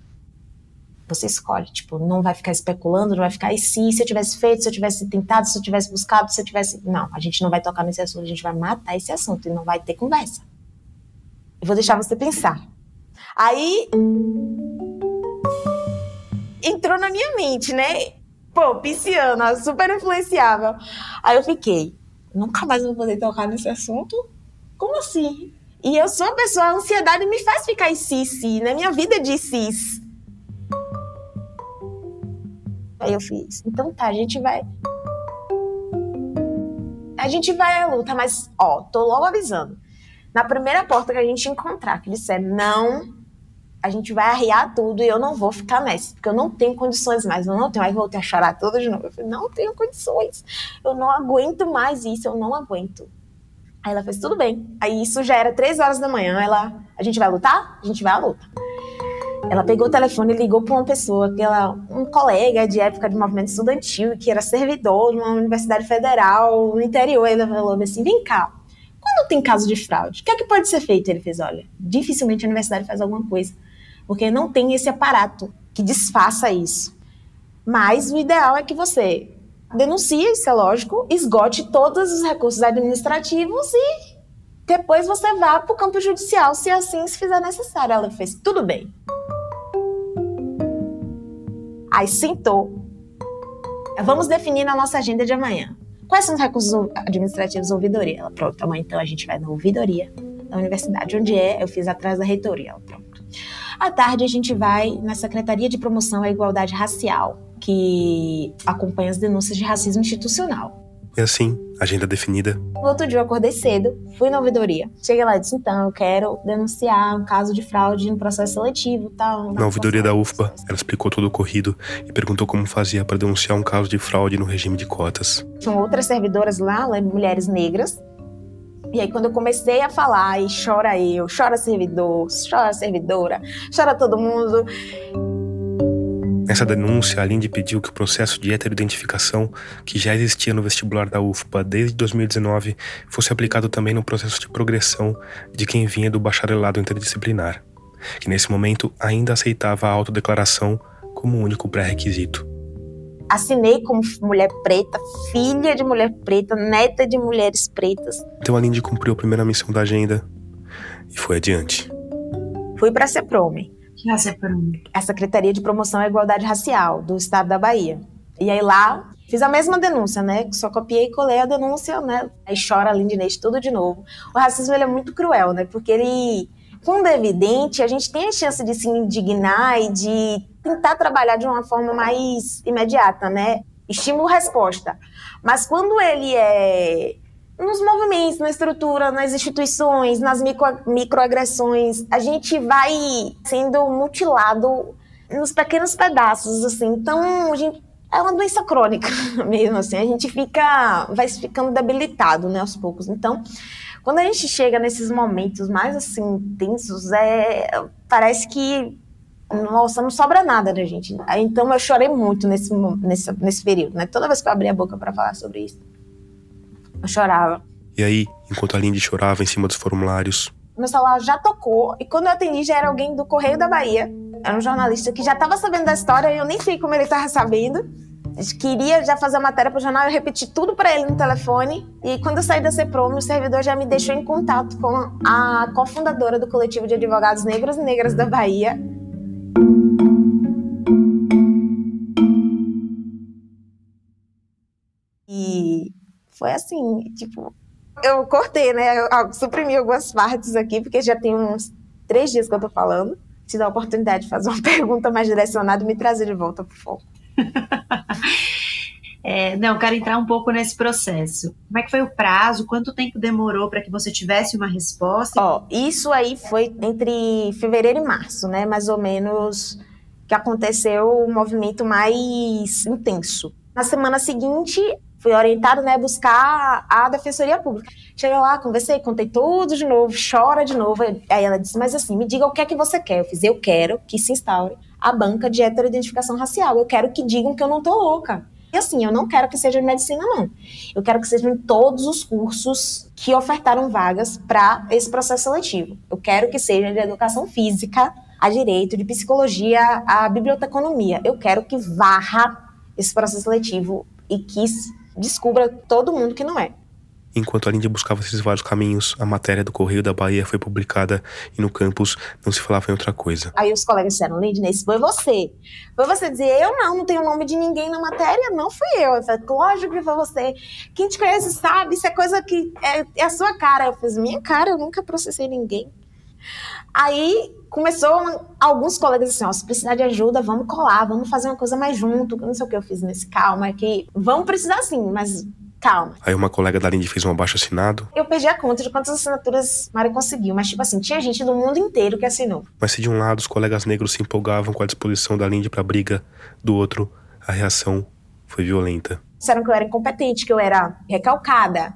Você escolhe, tipo, não vai ficar especulando, não vai ficar, e se, se eu tivesse feito, se eu tivesse tentado, se eu tivesse buscado, se eu tivesse. Não, a gente não vai tocar nesse assunto, a gente vai matar esse assunto e não vai ter conversa. Eu vou deixar você pensar. Aí. Entrou na minha mente, né? Pô, pisciana, super influenciável. Aí eu fiquei, nunca mais vou poder tocar nesse assunto? Como assim? E eu sou uma pessoa, a ansiedade me faz ficar em si, si, né? Minha vida é de cis. Aí eu fiz, então tá, a gente vai. A gente vai à luta, mas, ó, tô logo avisando. Na primeira porta que a gente encontrar, que disser não, a gente vai arriar tudo e eu não vou ficar nessa, porque eu não tenho condições mais, eu não tenho. Aí voltei a chorar toda de novo. Eu falei, não tenho condições, eu não aguento mais isso, eu não aguento. Aí ela fez, tudo bem. Aí isso já era três horas da manhã, ela, a gente vai lutar? A gente vai à luta. Ela pegou o telefone e ligou para uma pessoa, que ela, um colega de época de movimento estudantil, que era servidor numa universidade federal no interior. Ele falou assim: vem cá, quando tem caso de fraude, o que é que pode ser feito? Ele fez: olha, dificilmente a universidade faz alguma coisa, porque não tem esse aparato que desfaça isso. Mas o ideal é que você denuncie, isso é lógico, esgote todos os recursos administrativos e depois você vá para o campo judicial, se assim se fizer necessário. Ela fez: tudo bem. Aí sentou. Vamos definir na nossa agenda de amanhã. Quais são os recursos administrativos ouvidoria? Ela, pronto, amanhã então a gente vai na ouvidoria da universidade. Onde é? Eu fiz atrás da reitoria. Ela, pronto. À tarde a gente vai na Secretaria de Promoção à Igualdade Racial, que acompanha as denúncias de racismo institucional.
E assim, agenda definida.
No outro dia eu acordei cedo, fui na ouvidoria. Cheguei lá e disse: então, eu quero denunciar um caso de fraude no processo seletivo tal.
Na ouvidoria da UFPA, ela explicou todo o ocorrido e perguntou como fazia para denunciar um caso de fraude no regime de cotas.
Tinham outras servidoras lá, mulheres negras. E aí, quando eu comecei a falar, e chora eu, chora servidor, chora servidora, chora todo mundo.
Nessa denúncia, a Lindy pediu que o processo de heteroidentificação, que já existia no vestibular da UFPA desde 2019, fosse aplicado também no processo de progressão de quem vinha do bacharelado interdisciplinar, que nesse momento ainda aceitava a autodeclaração como único pré-requisito.
Assinei como mulher preta, filha de mulher preta, neta de mulheres pretas.
Então a Lindy cumpriu a primeira missão da agenda e foi adiante.
Fui para a CEPROME
a
Secretaria de Promoção à Igualdade Racial do Estado da Bahia. E aí lá fiz a mesma denúncia, né? Só copiei e colei a denúncia, né? Aí chora a Lindinês tudo de novo. O racismo ele é muito cruel, né? Porque ele, quando é evidente, a gente tem a chance de se indignar e de tentar trabalhar de uma forma mais imediata, né? Estímulo-resposta. Mas quando ele é nos movimentos, na estrutura, nas instituições, nas micro, microagressões. A gente vai sendo mutilado nos pequenos pedaços, assim. Então, a gente, é uma doença crônica (laughs) mesmo, assim. A gente fica, vai ficando debilitado, né, aos poucos. Então, quando a gente chega nesses momentos mais, assim, tensos, é, parece que nossa, não sobra nada da gente. Então eu chorei muito nesse, nesse, nesse período, né? Toda vez que eu abri a boca para falar sobre isso. Eu chorava.
E aí, enquanto a Lindy chorava em cima dos formulários.
Meu celular já tocou e quando eu atendi já era alguém do Correio da Bahia era um jornalista que já estava sabendo da história e eu nem sei como ele estava sabendo. Queria já fazer a matéria para o jornal, eu repeti tudo para ele no telefone. E quando eu saí da CEPROM, o servidor já me deixou em contato com a cofundadora do coletivo de advogados negros e negras da Bahia. E foi assim, tipo, eu cortei, né? Eu suprimi algumas partes aqui, porque já tem uns três dias que eu tô falando. Te dá a oportunidade de fazer uma (laughs) pergunta mais direcionada e me trazer de volta pro foco. (laughs)
é, não, quero entrar um pouco nesse processo. Como é que foi o prazo? Quanto tempo demorou para que você tivesse uma resposta?
Ó, isso aí foi entre fevereiro e março, né? Mais ou menos que aconteceu o um movimento mais intenso. Na semana seguinte, fui orientado, né, a buscar a Defensoria Pública. Cheguei lá, conversei, contei tudo de novo, chora de novo. Aí ela disse, mas assim, me diga o que é que você quer. Eu fiz, eu quero que se instaure a banca de heteroidentificação racial. Eu quero que digam que eu não tô louca. E assim, eu não quero que seja em medicina, não. Eu quero que sejam em todos os cursos que ofertaram vagas para esse processo seletivo. Eu quero que seja de educação física, a direito, de psicologia, a biblioteconomia. Eu quero que varra esse processo seletivo e que descubra todo mundo que não é.
Enquanto a Lindy buscava esses vários caminhos, a matéria do Correio da Bahia foi publicada e no campus não se falava em outra coisa.
Aí os colegas disseram, Lindy, isso foi você. Foi você dizer, eu não, não tenho o nome de ninguém na matéria, não fui eu. Eu falei, lógico que foi você. Quem te conhece sabe, isso é coisa que é, é a sua cara. Eu fiz, minha cara, eu nunca processei ninguém. Aí começou alguns colegas assim, ó, se precisar de ajuda, vamos colar, vamos fazer uma coisa mais junto, não sei o que eu fiz nesse calma, é que vamos precisar sim, mas calma.
Aí uma colega da Lindy fez um abaixo assinado.
Eu perdi a conta de quantas assinaturas Mari conseguiu, mas tipo assim, tinha gente do mundo inteiro que assinou.
Mas se de um lado os colegas negros se empolgavam com a disposição da Lindy pra briga, do outro, a reação foi violenta.
Disseram que eu era incompetente, que eu era recalcada,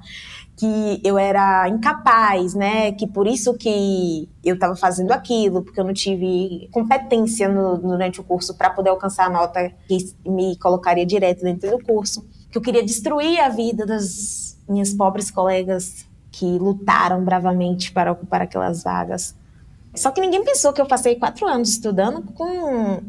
que eu era incapaz, né? Que por isso que eu estava fazendo aquilo, porque eu não tive competência no, durante o curso para poder alcançar a nota que me colocaria direto dentro do curso. Que eu queria destruir a vida das minhas pobres colegas que lutaram bravamente para ocupar aquelas vagas. Só que ninguém pensou que eu passei quatro anos estudando com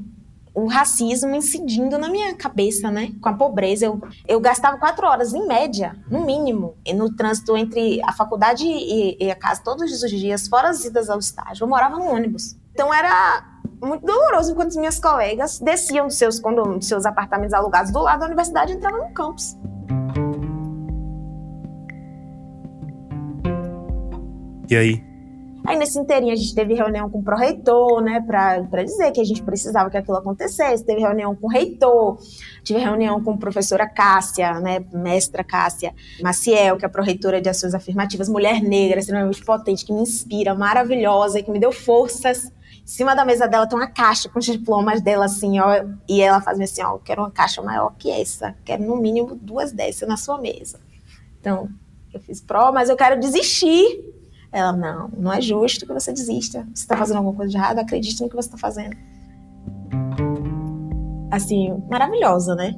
o racismo incidindo na minha cabeça, né? Com a pobreza. Eu, eu gastava quatro horas, em média, no mínimo, no trânsito entre a faculdade e, e a casa todos os dias, fora as idas ao estágio. Eu morava no ônibus. Então era muito doloroso enquanto as minhas colegas desciam dos seus condomínios, dos seus apartamentos alugados do lado da universidade e entravam no campus.
E aí,
Aí nesse inteirinho a gente teve reunião com o pró-reitor, né, para dizer que a gente precisava que aquilo acontecesse. Teve reunião com o reitor, tive reunião com a professora Cássia, né, mestra Cássia Maciel, que é a pró-reitora de ações afirmativas, mulher negra, extremamente potente, que me inspira, maravilhosa que me deu forças. Em cima da mesa dela tem uma caixa com os diplomas dela, assim, ó, e ela faz assim, ó, quero uma caixa maior que essa, quero no mínimo duas dessas na sua mesa. Então, eu fiz pró, mas eu quero desistir ela, não, não é justo que você desista. Você está fazendo alguma coisa de errado, acredite no que você está fazendo. Assim, maravilhosa, né?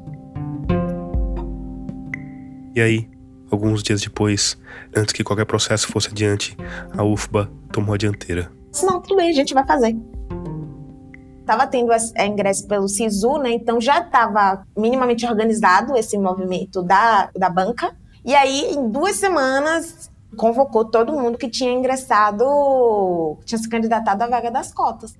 E aí, alguns dias depois, antes que qualquer processo fosse adiante, a UFBA tomou a dianteira.
Não, tudo bem, a gente vai fazer. Tava tendo é, ingresso pelo SISU, né? Então já estava minimamente organizado esse movimento da, da banca. E aí, em duas semanas, convocou todo mundo que tinha ingressado, tinha se candidatado à vaga das cotas.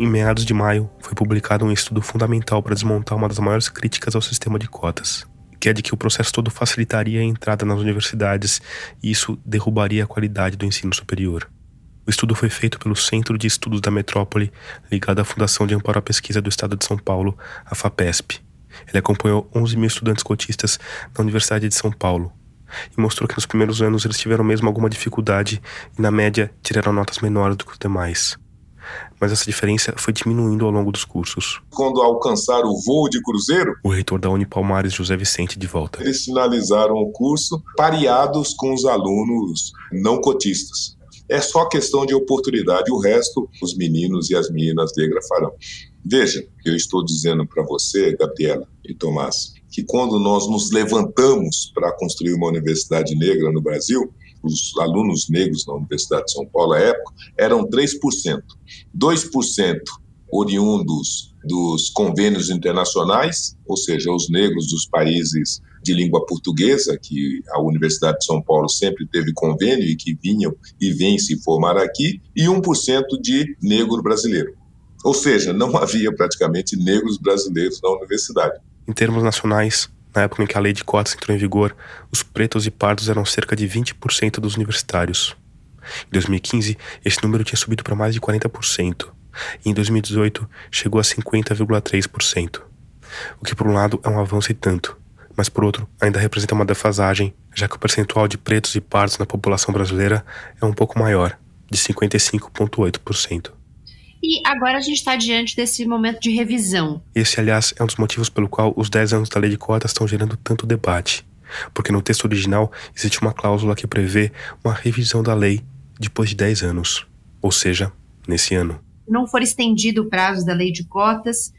Em meados de maio, foi publicado um estudo fundamental para desmontar uma das maiores críticas ao sistema de cotas, que é de que o processo todo facilitaria a entrada nas universidades e isso derrubaria a qualidade do ensino superior. O estudo foi feito pelo Centro de Estudos da Metrópole, ligado à Fundação de Amparo à Pesquisa do Estado de São Paulo, a FAPESP. Ele acompanhou 11 mil estudantes cotistas na Universidade de São Paulo e mostrou que nos primeiros anos eles tiveram mesmo alguma dificuldade e, na média, tiraram notas menores do que os demais. Mas essa diferença foi diminuindo ao longo dos cursos.
Quando alcançaram o voo de cruzeiro,
o reitor da Unipalmares, José Vicente, de volta.
Eles finalizaram o curso pareados com os alunos não cotistas. É só questão de oportunidade, o resto os meninos e as meninas negras farão. Veja, eu estou dizendo para você, Gabriela e Tomás, que quando nós nos levantamos para construir uma universidade negra no Brasil, os alunos negros na Universidade de São Paulo, à época, eram 3%. 2% oriundos dos convênios internacionais, ou seja, os negros dos países de língua portuguesa, que a Universidade de São Paulo sempre teve convênio e que vinham e vêm se formar aqui, e 1% de negro brasileiro. Ou seja, não (laughs) havia praticamente negros brasileiros na universidade.
Em termos nacionais, na época em que a lei de cotas entrou em vigor, os pretos e pardos eram cerca de 20% dos universitários. Em 2015, esse número tinha subido para mais de 40%, e em 2018 chegou a 50,3%. O que, por um lado, é um avanço e tanto, mas por outro, ainda representa uma defasagem, já que o percentual de pretos e pardos na população brasileira é um pouco maior, de 55,8%.
E agora a gente está diante desse momento de revisão.
Esse, aliás, é um dos motivos pelo qual os 10 anos da lei de cotas estão gerando tanto debate. Porque no texto original existe uma cláusula que prevê uma revisão da lei depois de 10 anos, ou seja, nesse ano.
Não for estendido o prazo da lei de cotas,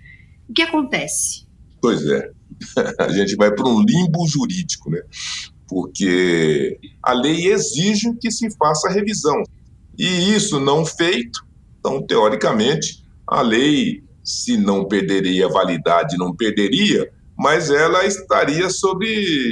o que acontece?
Pois é, (laughs) a gente vai para um limbo jurídico, né? Porque a lei exige que se faça a revisão. E isso não feito, então, teoricamente, a lei, se não perderia validade, não perderia, mas ela estaria sob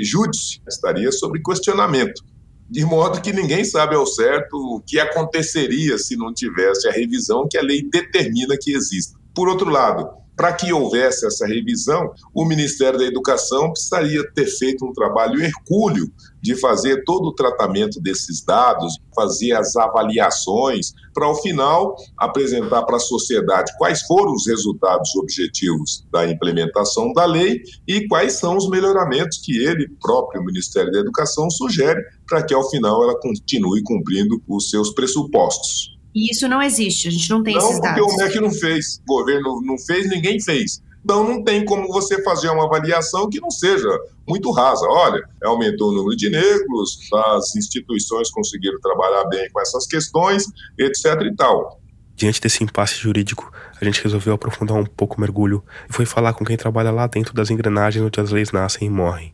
júdice, estaria sob questionamento. De modo que ninguém sabe ao certo o que aconteceria se não tivesse a revisão que a lei determina que exista. Por outro lado, para que houvesse essa revisão, o Ministério da Educação precisaria ter feito um trabalho hercúleo de fazer todo o tratamento desses dados, fazer as avaliações, para ao final apresentar para a sociedade quais foram os resultados objetivos da implementação da lei e quais são os melhoramentos que ele próprio, o Ministério da Educação, sugere para que ao final ela continue cumprindo os seus pressupostos.
E isso não existe, a gente não tem
não,
esses dados.
Não, porque o MEC não fez, o governo não fez, ninguém fez. Então não tem como você fazer uma avaliação que não seja muito rasa. Olha, aumentou o número de negros, as instituições conseguiram trabalhar bem com essas questões, etc e tal.
Diante desse impasse jurídico, a gente resolveu aprofundar um pouco o mergulho e foi falar com quem trabalha lá dentro das engrenagens onde as leis nascem e morrem.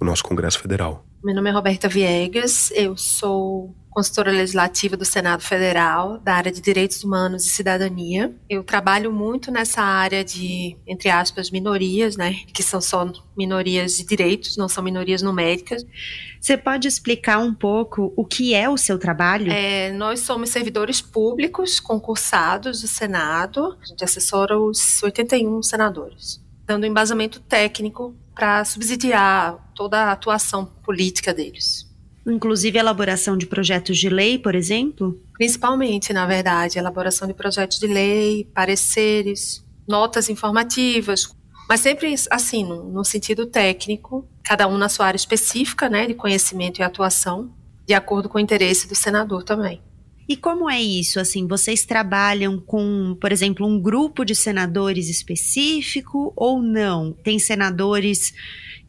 O nosso Congresso Federal.
Meu nome é Roberta Viegas, eu sou consultora legislativa do Senado Federal, da área de Direitos Humanos e Cidadania. Eu trabalho muito nessa área de, entre aspas, minorias, né, que são só minorias de direitos, não são minorias numéricas.
Você pode explicar um pouco o que é o seu trabalho?
É, nós somos servidores públicos concursados do Senado, a gente assessora os 81 senadores, dando embasamento técnico para subsidiar toda a atuação política deles.
Inclusive elaboração de projetos de lei, por exemplo?
Principalmente, na verdade, elaboração de projetos de lei, pareceres, notas informativas, mas sempre assim, no, no sentido técnico, cada um na sua área específica, né, de conhecimento e atuação, de acordo com o interesse do senador também.
E como é isso? Assim, vocês trabalham com, por exemplo, um grupo de senadores específico ou não? Tem senadores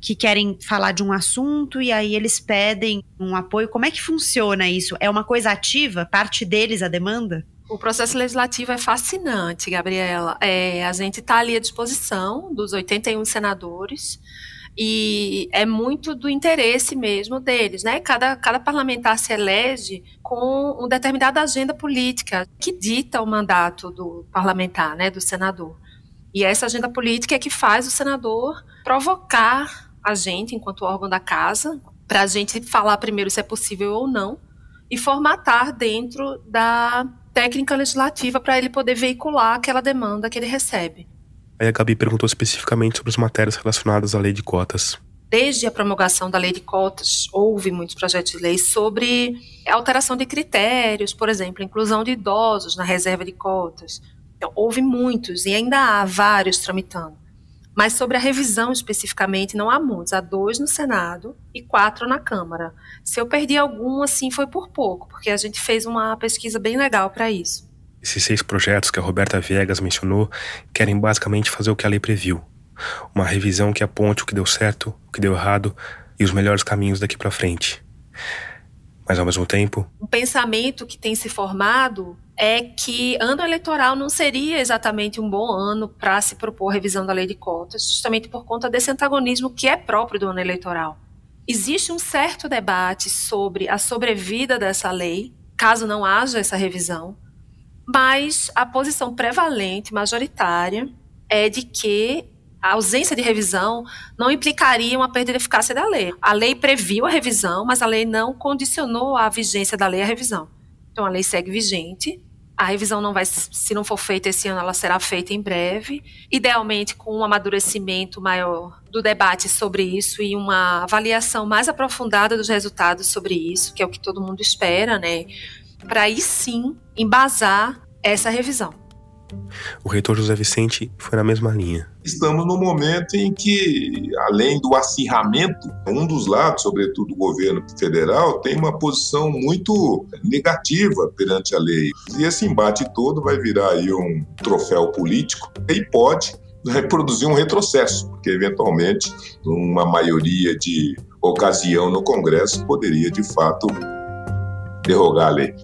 que querem falar de um assunto e aí eles pedem um apoio. Como é que funciona isso? É uma coisa ativa? Parte deles a demanda?
O processo legislativo é fascinante, Gabriela. É, a gente está ali à disposição dos 81 senadores e é muito do interesse mesmo deles, né? Cada, cada parlamentar se elege com uma determinada agenda política que dita o mandato do parlamentar, né, do senador. E essa agenda política é que faz o senador provocar a gente, enquanto órgão da casa, para a gente falar primeiro se é possível ou não e formatar dentro da técnica legislativa para ele poder veicular aquela demanda que ele recebe.
Aí a Gabi perguntou especificamente sobre as matérias relacionadas à lei de cotas.
Desde a promulgação da lei de cotas, houve muitos projetos de lei sobre alteração de critérios, por exemplo, inclusão de idosos na reserva de cotas. Então, houve muitos e ainda há vários tramitando. Mas sobre a revisão especificamente, não há muitos. Há dois no Senado e quatro na Câmara. Se eu perdi algum, assim, foi por pouco, porque a gente fez uma pesquisa bem legal para isso.
Esses seis projetos que a Roberta Viegas mencionou querem basicamente fazer o que a lei previu. Uma revisão que aponte o que deu certo, o que deu errado e os melhores caminhos daqui para frente. Mas ao mesmo tempo,
um pensamento que tem se formado é que ano eleitoral não seria exatamente um bom ano para se propor a revisão da lei de cotas, justamente por conta desse antagonismo que é próprio do ano eleitoral. Existe um certo debate sobre a sobrevida dessa lei, caso não haja essa revisão, mas a posição prevalente, majoritária, é de que a ausência de revisão não implicaria uma perda de eficácia da lei. A lei previu a revisão, mas a lei não condicionou a vigência da lei à revisão. Então a lei segue vigente. A revisão não vai, se não for feita esse ano, ela será feita em breve, idealmente com um amadurecimento maior do debate sobre isso e uma avaliação mais aprofundada dos resultados sobre isso, que é o que todo mundo espera, né? Para aí sim embasar essa revisão.
O reitor José Vicente foi na mesma linha.
Estamos no momento em que, além do acirramento, um dos lados, sobretudo o governo federal, tem uma posição muito negativa perante a lei. E esse embate todo vai virar aí um troféu político e pode né, produzir um retrocesso, porque eventualmente uma maioria de ocasião no Congresso poderia de fato derrogar a lei.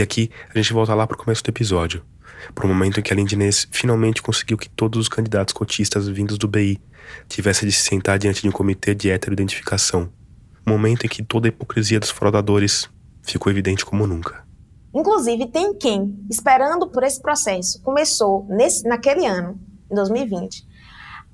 E aqui a gente volta lá para o começo do episódio, para o momento em que a Lindinês finalmente conseguiu que todos os candidatos cotistas vindos do BI tivessem de se sentar diante de um comitê de heteroidentificação. Momento em que toda a hipocrisia dos fraudadores ficou evidente como nunca.
Inclusive, tem quem, esperando por esse processo, começou nesse, naquele ano, em 2020,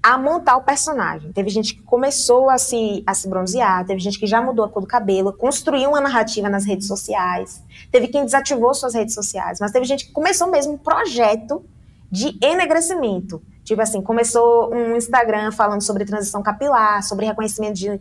a montar o personagem. Teve gente que começou a se, a se bronzear, teve gente que já mudou a cor do cabelo, construiu uma narrativa nas redes sociais, teve quem desativou suas redes sociais, mas teve gente que começou mesmo um projeto de enegrecimento. Tipo assim, começou um Instagram falando sobre transição capilar, sobre reconhecimento de,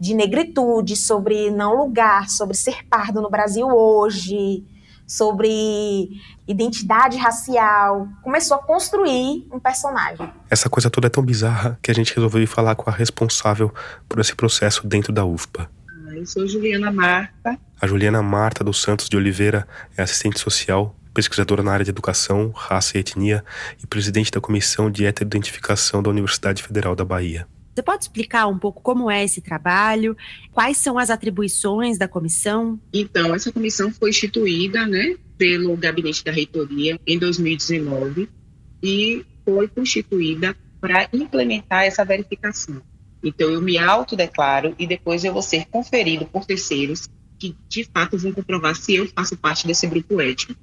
de negritude, sobre não lugar, sobre ser pardo no Brasil hoje, sobre identidade racial, começou a construir um personagem.
Essa coisa toda é tão bizarra que a gente resolveu ir falar com a responsável por esse processo dentro da UFPA.
Eu sou Juliana Marta.
A Juliana Marta dos Santos de Oliveira é assistente social, pesquisadora na área de educação, raça e etnia e presidente da Comissão de Heteroidentificação da Universidade Federal da Bahia.
Você pode explicar um pouco como é esse trabalho? Quais são as atribuições da comissão?
Então, essa comissão foi instituída, né, pelo gabinete da reitoria em 2019 e foi constituída para implementar essa verificação. Então, eu me autodeclaro e depois eu vou ser conferido por terceiros que, de fato, vão comprovar se eu faço parte desse grupo étnico.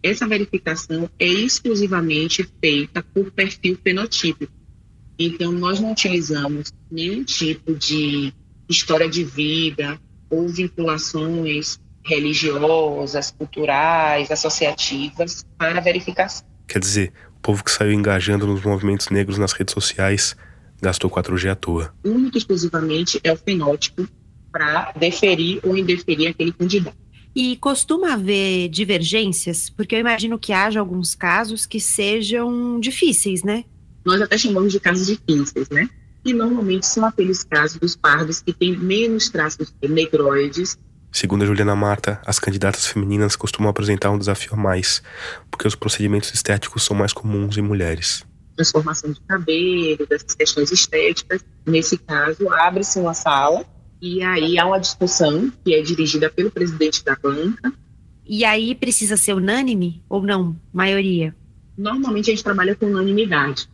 Essa verificação é exclusivamente feita por perfil fenotípico. Então, nós não utilizamos nenhum tipo de história de vida ou vinculações religiosas, culturais, associativas para verificação.
Quer dizer, o povo que saiu engajando nos movimentos negros nas redes sociais gastou 4G à toa.
Único e exclusivamente é o fenótipo para deferir ou indeferir aquele candidato.
E costuma haver divergências, porque eu imagino que haja alguns casos que sejam difíceis, né?
Nós até chamamos de casos difíceis, né? E normalmente são aqueles casos dos pardos que têm menos traços negroides.
Segundo a Juliana Marta, as candidatas femininas costumam apresentar um desafio a mais, porque os procedimentos estéticos são mais comuns em mulheres.
Transformação de cabelo, dessas questões estéticas. Nesse caso, abre-se uma sala e aí há uma discussão que é dirigida pelo presidente da banca.
E aí precisa ser unânime ou não? Maioria?
Normalmente a gente trabalha com unanimidade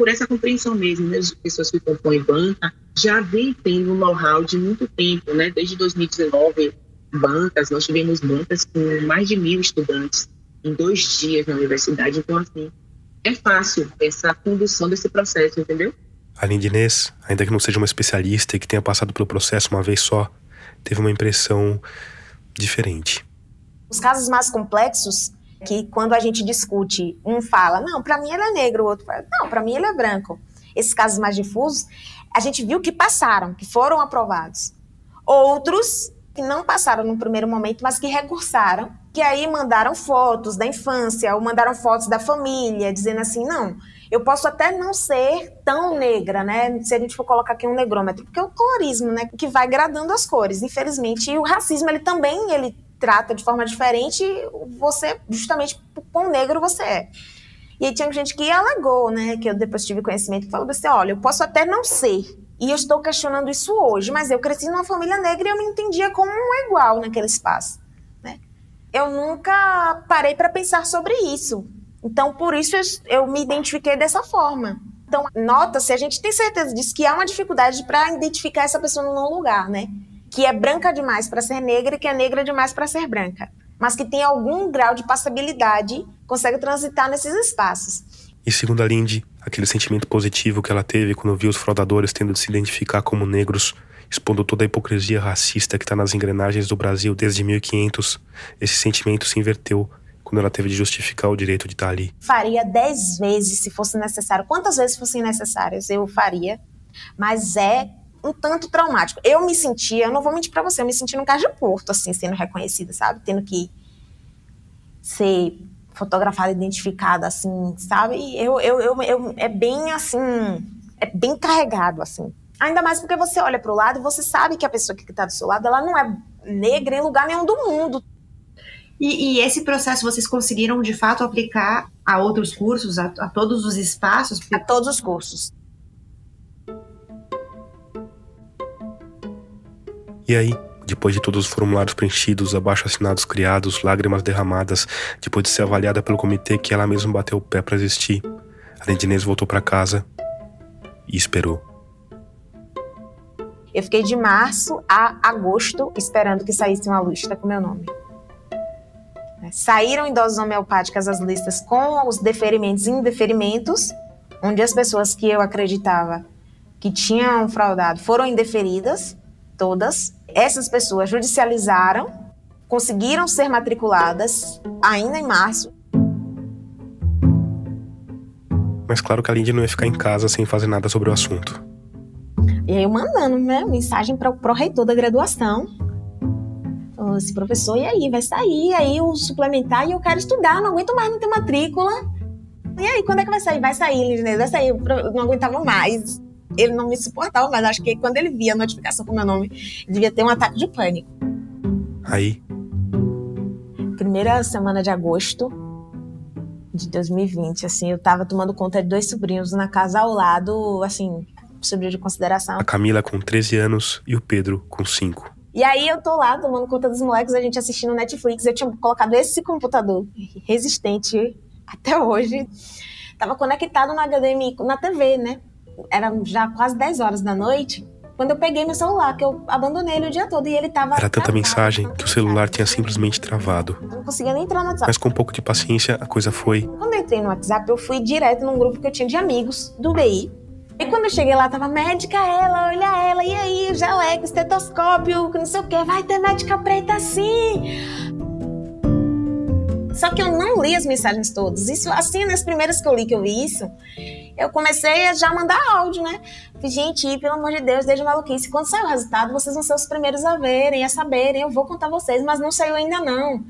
por essa compreensão mesmo, né, as pessoas que compõem banca já vem tendo um know-how de muito tempo, né, desde 2019, bancas, nós tivemos bancas com mais de mil estudantes em dois dias na universidade, então assim, é fácil essa condução desse processo, entendeu?
Além de Inês, ainda que não seja uma especialista e que tenha passado pelo processo uma vez só, teve uma impressão diferente.
Os casos mais complexos que quando a gente discute, um fala, não, para mim ele é negro, o outro fala, não, para mim ele é branco. Esses casos mais difusos, a gente viu que passaram, que foram aprovados. Outros que não passaram no primeiro momento, mas que recursaram, que aí mandaram fotos da infância, ou mandaram fotos da família, dizendo assim, não, eu posso até não ser tão negra, né? Se a gente for colocar aqui um negrômetro, porque é o colorismo, né, que vai gradando as cores. Infelizmente, e o racismo, ele também ele trata de forma diferente você, justamente por quão negro você é. E aí tinha gente que alegou, né, que eu depois tive conhecimento, que falou assim, olha, eu posso até não ser E eu estou questionando isso hoje, mas eu cresci numa família negra e eu me entendia como um igual naquele espaço. Né? Eu nunca parei para pensar sobre isso. Então, por isso eu, eu me identifiquei dessa forma. Então, nota-se, a gente tem certeza disso, que há uma dificuldade para identificar essa pessoa num lugar, né? Que é branca demais para ser negra e que é negra demais para ser branca. Mas que tem algum grau de passabilidade, consegue transitar nesses espaços.
E segundo a Lindy, aquele sentimento positivo que ela teve quando viu os fraudadores tendo de se identificar como negros, expondo toda a hipocrisia racista que está nas engrenagens do Brasil desde 1500, esse sentimento se inverteu quando ela teve de justificar o direito de estar tá ali.
Faria dez vezes se fosse necessário. Quantas vezes fossem necessárias eu faria. Mas é um tanto traumático. Eu me sentia, eu não vou mentir para você, eu me senti num caso de porto, assim, sendo reconhecida, sabe? Tendo que ser fotografada, identificada, assim, sabe? Eu, eu, eu, eu, é bem assim, é bem carregado, assim. Ainda mais porque você olha para o lado e você sabe que a pessoa que está do seu lado, ela não é negra em lugar nenhum do mundo.
E, e esse processo vocês conseguiram, de fato, aplicar a outros cursos, a, a todos os espaços?
A todos os cursos.
E aí, depois de todos os formulários preenchidos, abaixo-assinados criados, lágrimas derramadas, depois de ser avaliada pelo comitê que ela mesma bateu o pé para existir, a Lendinez voltou para casa e esperou.
Eu fiquei de março a agosto esperando que saísse uma lista com meu nome. Saíram em doses homeopáticas as listas com os deferimentos e indeferimentos, onde as pessoas que eu acreditava que tinham fraudado foram indeferidas, todas, essas pessoas judicializaram, conseguiram ser matriculadas ainda em março.
Mas claro que a Lindy não ia ficar em casa sem fazer nada sobre o assunto.
E aí eu mandando né, mensagem para o reitor da graduação. Esse professor, e aí, vai sair aí o suplementar e eu quero estudar, não aguento mais não ter matrícula. E aí, quando é que vai sair? Vai sair, Lindy, vai sair, eu não aguentava mais ele não me suportava, mas acho que quando ele via a notificação com meu nome, devia ter um ataque de pânico.
Aí?
Primeira semana de agosto de 2020, assim, eu tava tomando conta de dois sobrinhos na casa ao lado, assim, sobrinho de consideração.
A Camila com 13 anos e o Pedro com 5.
E aí eu tô lá tomando conta dos moleques, a gente assistindo Netflix, eu tinha colocado esse computador resistente até hoje. Tava conectado no HDMI, na TV, né? Era já quase 10 horas da noite, quando eu peguei meu celular, que eu abandonei ele o dia todo e ele tava.
Era tanta mensagem que o celular tinha simplesmente travado.
Eu não conseguia nem entrar no WhatsApp.
Mas com um pouco de paciência, a coisa foi.
Quando eu entrei no WhatsApp, eu fui direto num grupo que eu tinha de amigos do BI. E quando eu cheguei lá, tava médica ela, olha ela, e aí, jaleco, estetoscópio, não sei o que, vai ter médica preta assim. Só que eu não li as mensagens todas. Isso, assim, nas primeiras que eu li que eu vi isso, eu comecei a já mandar áudio, né? Gente, pelo amor de Deus, desde maluquice. Quando sair o resultado, vocês vão ser os primeiros a verem, a saberem. Eu vou contar vocês, mas não saiu ainda não.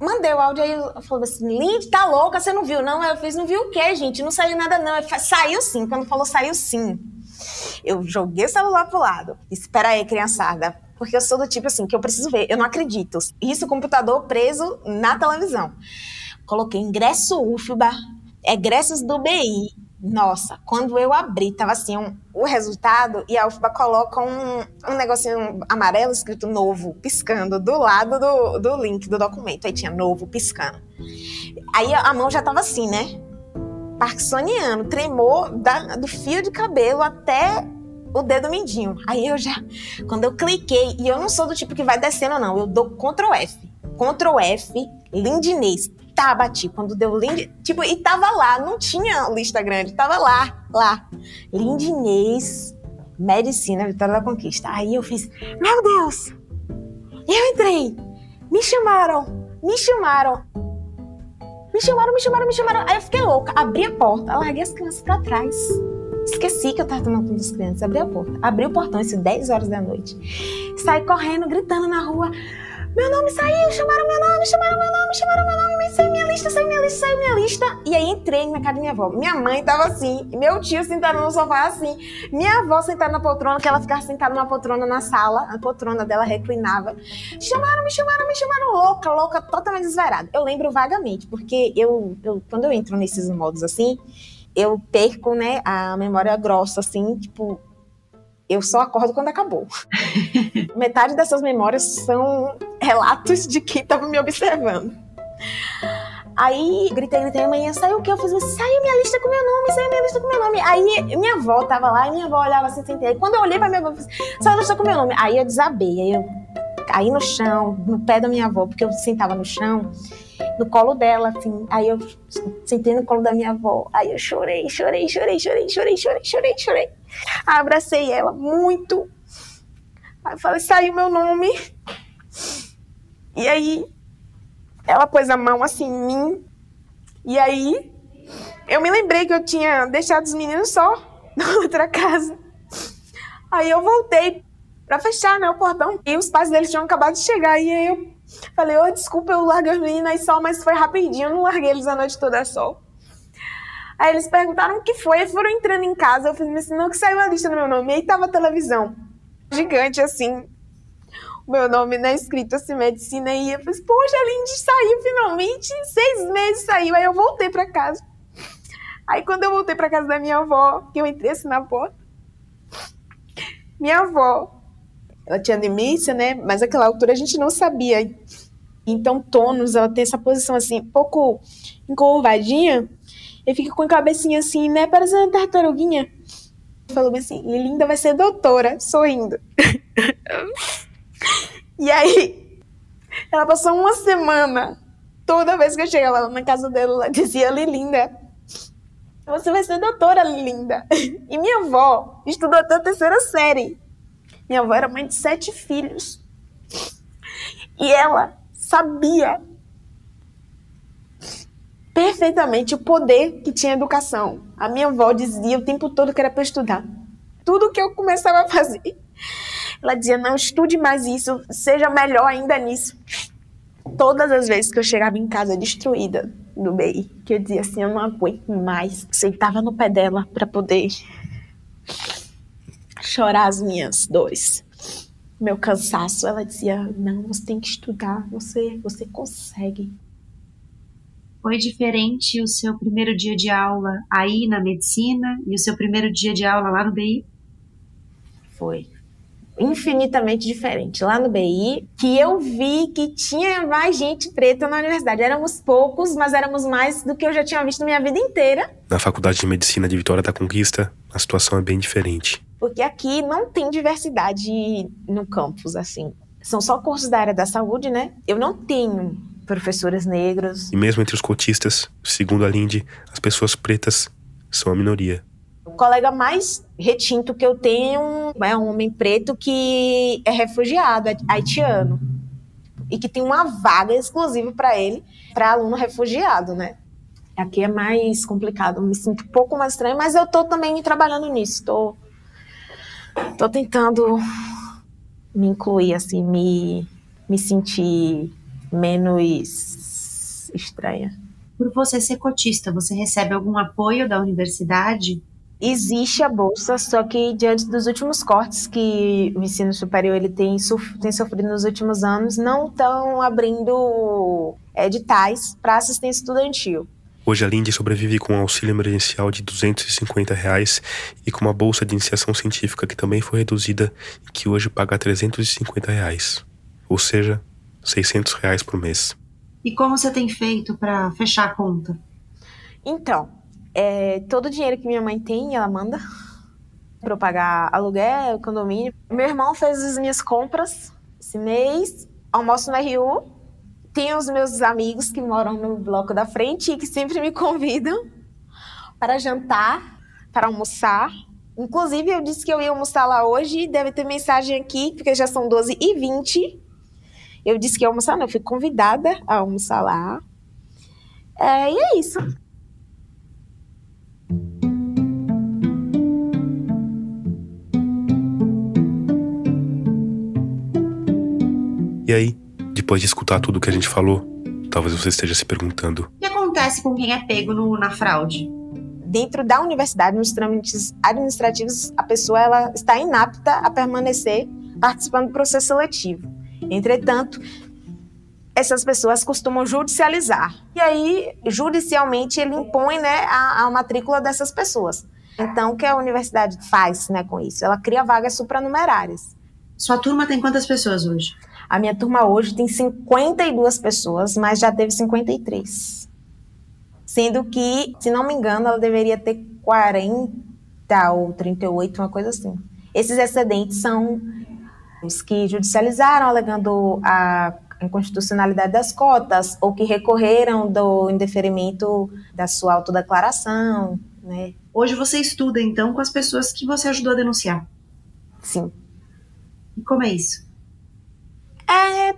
Mandei o áudio aí, falei assim, Lindy, tá louca, você não viu? Não, eu fiz, não viu o quê, gente? Não saiu nada não. Saiu sim, quando falou saiu sim. Eu joguei o celular pro lado. Espera aí, criançada. Porque eu sou do tipo assim, que eu preciso ver. Eu não acredito. Isso, computador preso na televisão. Coloquei ingresso UFBA, egressos do BI, nossa, quando eu abri, tava assim, um, o resultado, e a UFBA coloca um, um negocinho amarelo escrito novo, piscando, do lado do, do link do documento. Aí tinha novo piscando. Aí a mão já tava assim, né? Parkinsoniano, tremor da, do fio de cabelo até o dedo mindinho. Aí eu já, quando eu cliquei, e eu não sou do tipo que vai descendo, não, eu dou Ctrl F. Ctrl F, Lindinês, tá, bati. Quando deu Lind... Tipo, e tava lá, não tinha lista grande, tava lá, lá. Lindinês, Medicina, Vitória da Conquista. Aí eu fiz, meu Deus! Eu entrei! Me chamaram! Me chamaram! Me chamaram, me chamaram, me chamaram. Aí eu fiquei louca, abri a porta, larguei as crianças pra trás. Esqueci que eu tava tomando conta das crianças, abri a porta. Abri o portão, isso 10 horas da noite. Saí correndo, gritando na rua. Meu nome saiu, chamaram meu nome, chamaram meu nome, chamaram meu nome, saiu minha lista, saiu minha lista, saiu minha lista. E aí entrei na casa da minha avó. Minha mãe tava assim, meu tio sentado no sofá assim, minha avó sentada na poltrona, que ela ficava sentada numa poltrona na sala, a poltrona dela reclinava. Chamaram, me chamaram, me chamaram louca, louca, totalmente desvairada. Eu lembro vagamente, porque eu, eu quando eu entro nesses modos assim, eu perco, né, a memória grossa, assim, tipo, Eu só acordo quando acabou. (laughs) Metade dessas memórias são relatos de quem estava me observando. Aí gritei, gritei, amanhã saiu o que? Eu fiz assim, saiu minha lista com meu nome, saiu minha lista com meu nome. Aí minha avó tava lá e minha avó olhava assim, sentei. Aí quando eu olhei pra minha avó, eu fiz, saiu a lista com meu nome. Aí eu desabei, aí eu caí no chão, no pé da minha avó, porque eu sentava no chão, no colo dela, assim. Aí eu sentei no colo da minha avó. Aí eu chorei, chorei, chorei, chorei, chorei, chorei, chorei, chorei. Abracei ela muito. Aí falei, saiu meu nome. E aí ela pôs a mão assim em mim. E aí eu me lembrei que eu tinha deixado os meninos só (laughs) na outra casa. Aí eu voltei para fechar, né, o portão. E os pais deles tinham acabado de chegar. E aí eu falei, oh, desculpa, eu larguei os meninos aí só, mas foi rapidinho, eu não larguei eles a noite toda só. Aí eles perguntaram o que foi, e foram entrando em casa. Eu falei assim, não, que saiu a lista no meu nome. E aí tava a televisão, gigante assim, o meu nome, né, escrito assim, medicina. E eu falei, poxa, a Lindy saiu finalmente, em seis meses saiu. Aí eu voltei para casa. Aí quando eu voltei para casa da minha avó, que eu entrei assim na porta, minha avó ela tinha demência, né? Mas naquela altura a gente não sabia. Então, Tônus, ela tem essa posição assim, um pouco encurvadinha, e fica com a cabecinha assim, né? Parecendo uma tartaruguinha. Falou assim: Linda vai ser doutora, sorrindo. (laughs) e aí, ela passou uma semana. Toda vez que eu chegava lá na casa dela, ela dizia: Lilinda, você vai ser doutora, Lilinda. E minha avó estudou até a terceira série. Minha avó era mãe de sete filhos. E ela sabia perfeitamente o poder que tinha a educação. A minha avó dizia o tempo todo que era para estudar. Tudo que eu começava a fazer, ela dizia: não, estude mais isso, seja melhor ainda nisso. Todas as vezes que eu chegava em casa destruída do BI, que eu dizia assim: eu não aguento mais, sentava no pé dela para poder chorar as minhas dores, meu cansaço. Ela dizia: "Não, você tem que estudar, você você consegue".
Foi diferente o seu primeiro dia de aula aí na medicina e o seu primeiro dia de aula lá no BI?
Foi infinitamente diferente. Lá no BI, que eu vi que tinha mais gente preta na universidade. Éramos poucos, mas éramos mais do que eu já tinha visto na minha vida inteira.
Na Faculdade de Medicina de Vitória da Conquista, a situação é bem diferente.
Porque aqui não tem diversidade no campus, assim. São só cursos da área da saúde, né? Eu não tenho professores negros.
E mesmo entre os cotistas, segundo a Lindy, as pessoas pretas são a minoria.
O colega mais retinto que eu tenho é um homem preto que é refugiado, é haitiano. E que tem uma vaga exclusiva para ele, para aluno refugiado, né? Aqui é mais complicado, me sinto um pouco mais estranho, mas eu tô também trabalhando nisso, tô, tô tentando me incluir, assim, me, me sentir menos estranha.
Por você ser cotista, você recebe algum apoio da universidade?
Existe a bolsa, só que diante dos últimos cortes que o ensino superior ele tem, tem sofrido nos últimos anos, não estão abrindo editais para assistência estudantil.
Hoje a Lindy sobrevive com um auxílio emergencial de 250 reais e com uma bolsa de iniciação científica que também foi reduzida e que hoje paga 350 reais, ou seja, 600 reais por mês.
E como você tem feito para fechar a conta?
Então, é, todo o dinheiro que minha mãe tem, ela manda para eu pagar aluguel, condomínio. Meu irmão fez as minhas compras esse mês, almoço no RU. Tem os meus amigos que moram no bloco da frente e que sempre me (laughs) convidam para jantar, para almoçar. Inclusive, eu disse que eu ia almoçar lá hoje, deve ter mensagem aqui, porque já são 12 e 20 Eu disse que ia almoçar, não, eu fui convidada a almoçar lá. É, e é isso.
E aí, depois de escutar tudo que a gente falou, talvez você esteja se perguntando:
O que acontece com quem é pego no, na fraude?
Dentro da universidade, nos trâmites administrativos, a pessoa ela está inapta a permanecer participando do processo seletivo. Entretanto, essas pessoas costumam judicializar. E aí, judicialmente, ele impõe né, a, a matrícula dessas pessoas. Então, o que a universidade faz né, com isso? Ela cria vagas supranumerárias.
Sua turma tem quantas pessoas hoje?
A minha turma hoje tem 52 pessoas, mas já teve 53. Sendo que, se não me engano, ela deveria ter 40 ou 38, uma coisa assim. Esses excedentes são os que judicializaram, alegando a inconstitucionalidade das cotas, ou que recorreram do indeferimento da sua autodeclaração, né?
Hoje você estuda, então, com as pessoas que você ajudou a denunciar?
Sim.
E como é isso?
É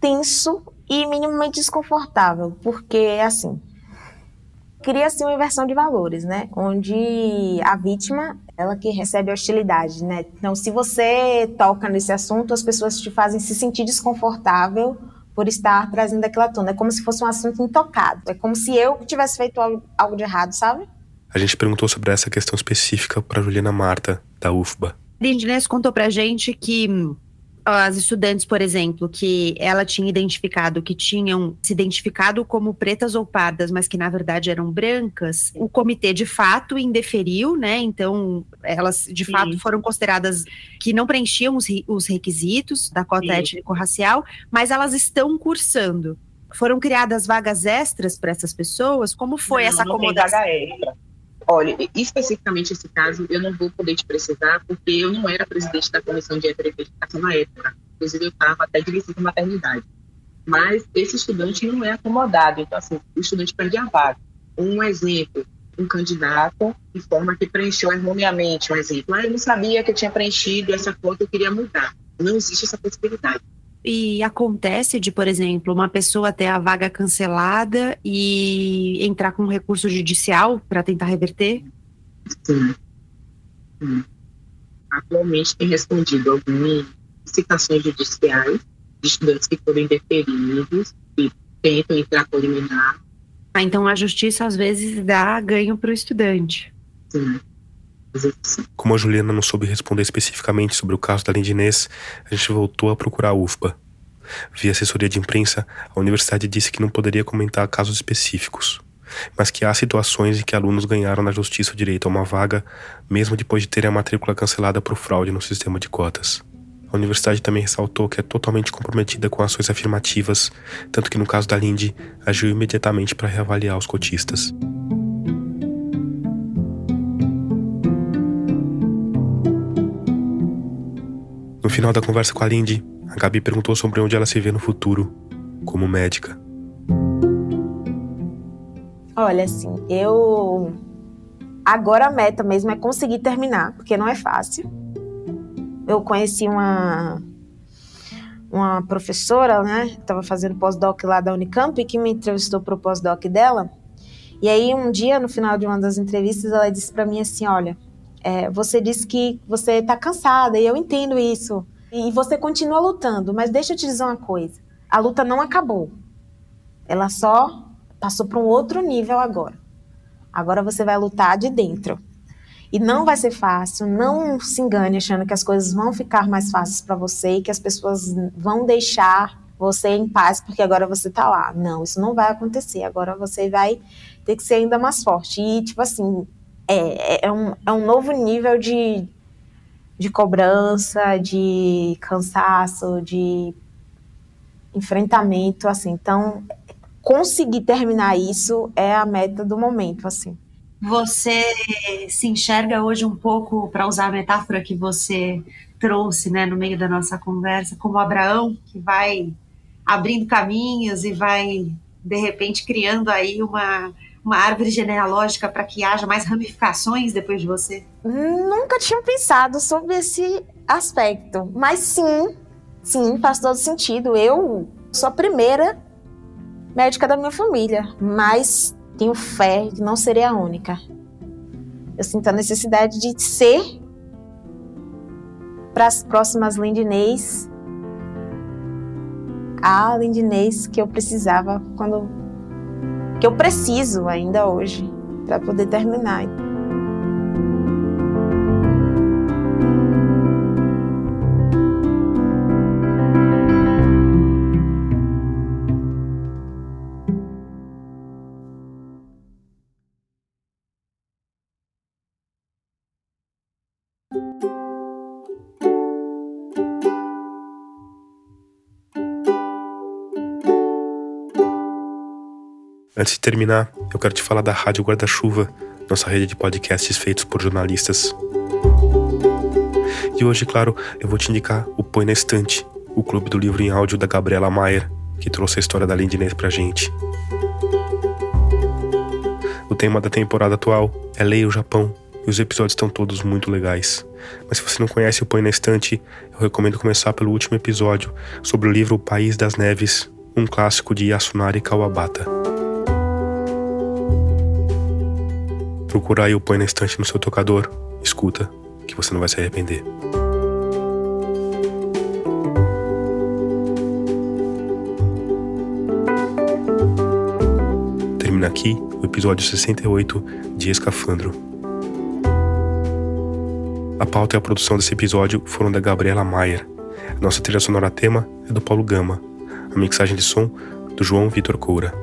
tenso e minimamente desconfortável, porque, assim, cria-se uma inversão de valores, né? Onde a vítima, ela que recebe hostilidade, né? Então, se você toca nesse assunto, as pessoas te fazem se sentir desconfortável por estar trazendo aquela tona. É como se fosse um assunto intocado. É como se eu tivesse feito algo de errado, sabe?
A gente perguntou sobre essa questão específica para Juliana Marta, da UFBA.
Lindinês contou pra gente que as estudantes, por exemplo, que ela tinha identificado que tinham se identificado como pretas ou pardas, mas que na verdade eram brancas, o comitê de fato indeferiu, né? Então, elas de Sim. fato foram consideradas que não preenchiam os, os requisitos da cota étnico-racial, mas elas estão cursando. Foram criadas vagas extras para essas pessoas? Como foi
não,
essa
acomodação? Olha, especificamente esse caso, eu não vou poder te precisar, porque eu não era presidente da comissão de heteroidentificação na época. Inclusive, eu estava até de licença maternidade. Mas esse estudante não é acomodado. Então, assim, o estudante perde a vaga. Um exemplo, um candidato de forma que preencheu erroneamente, um exemplo. Ah, eu não sabia que eu tinha preenchido essa conta, eu queria mudar. Não existe essa possibilidade.
E acontece de, por exemplo, uma pessoa ter a vaga cancelada e entrar com um recurso judicial para tentar reverter?
Sim. Sim. Atualmente tem respondido algumas citações judiciais de estudantes que foram indeferidos e tentam entrar por liminar.
Ah, então a justiça às vezes dá ganho para o estudante.
Sim.
Como a Juliana não soube responder especificamente sobre o caso da Lindinês, a gente voltou a procurar a UFBA. Via assessoria de imprensa, a universidade disse que não poderia comentar casos específicos, mas que há situações em que alunos ganharam na justiça o direito a uma vaga, mesmo depois de terem a matrícula cancelada por fraude no sistema de cotas. A universidade também ressaltou que é totalmente comprometida com ações afirmativas, tanto que no caso da Lindy, agiu imediatamente para reavaliar os cotistas. No final da conversa com a Lindy, a Gabi perguntou sobre onde ela se vê no futuro, como médica.
Olha, assim, eu. Agora a meta mesmo é conseguir terminar, porque não é fácil. Eu conheci uma uma professora, né? Estava fazendo pós-doc lá da Unicamp e que me entrevistou para o pós-doc dela. E aí um dia, no final de uma das entrevistas, ela disse para mim assim, olha, é, você disse que você está cansada e eu entendo isso. E você continua lutando, mas deixa eu te dizer uma coisa: a luta não acabou. Ela só passou para um outro nível agora. Agora você vai lutar de dentro. E não vai ser fácil, não se engane achando que as coisas vão ficar mais fáceis para você e que as pessoas vão deixar você em paz porque agora você tá lá. Não, isso não vai acontecer. Agora você vai ter que ser ainda mais forte. E, tipo assim, é, é, é, um, é um novo nível de, de cobrança, de cansaço, de enfrentamento, assim. Então, conseguir terminar isso é a meta do momento, assim.
Você se enxerga hoje um pouco, para usar a metáfora que você trouxe, né, no meio da nossa conversa, como Abraão, que vai abrindo caminhos e vai, de repente, criando aí uma uma árvore genealógica para que haja mais ramificações depois de você?
Nunca tinha pensado sobre esse aspecto, mas sim, sim, faz todo sentido. Eu sou a primeira médica da minha família, mas tenho fé de não serei a única. Eu sinto a necessidade de ser para as próximas Lindinês a Lindinês que eu precisava quando que eu preciso ainda hoje para poder terminar.
Antes de terminar, eu quero te falar da Rádio Guarda-Chuva, nossa rede de podcasts feitos por jornalistas. E hoje, claro, eu vou te indicar o Põe na Estante, o clube do livro em áudio da Gabriela Maier, que trouxe a história da Lindinês pra gente. O tema da temporada atual é Leia o Japão, e os episódios estão todos muito legais. Mas se você não conhece o Põe na Estante, eu recomendo começar pelo último episódio, sobre o livro O País das Neves, um clássico de Yasunari Kawabata. Procura aí o Põe na Estante no seu tocador, escuta, que você não vai se arrepender. Termina aqui o episódio 68 de Escafandro. A pauta e a produção desse episódio foram da Gabriela Maier. A nossa trilha sonora tema é do Paulo Gama. A mixagem de som do João Vitor Coura.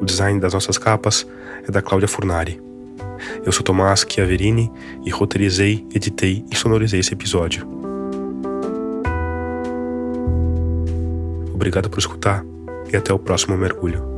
O design das nossas capas é da Cláudia Furnari. Eu sou Tomás Chiaverini e roteirizei, editei e sonorizei esse episódio. Obrigado por escutar e até o próximo mergulho.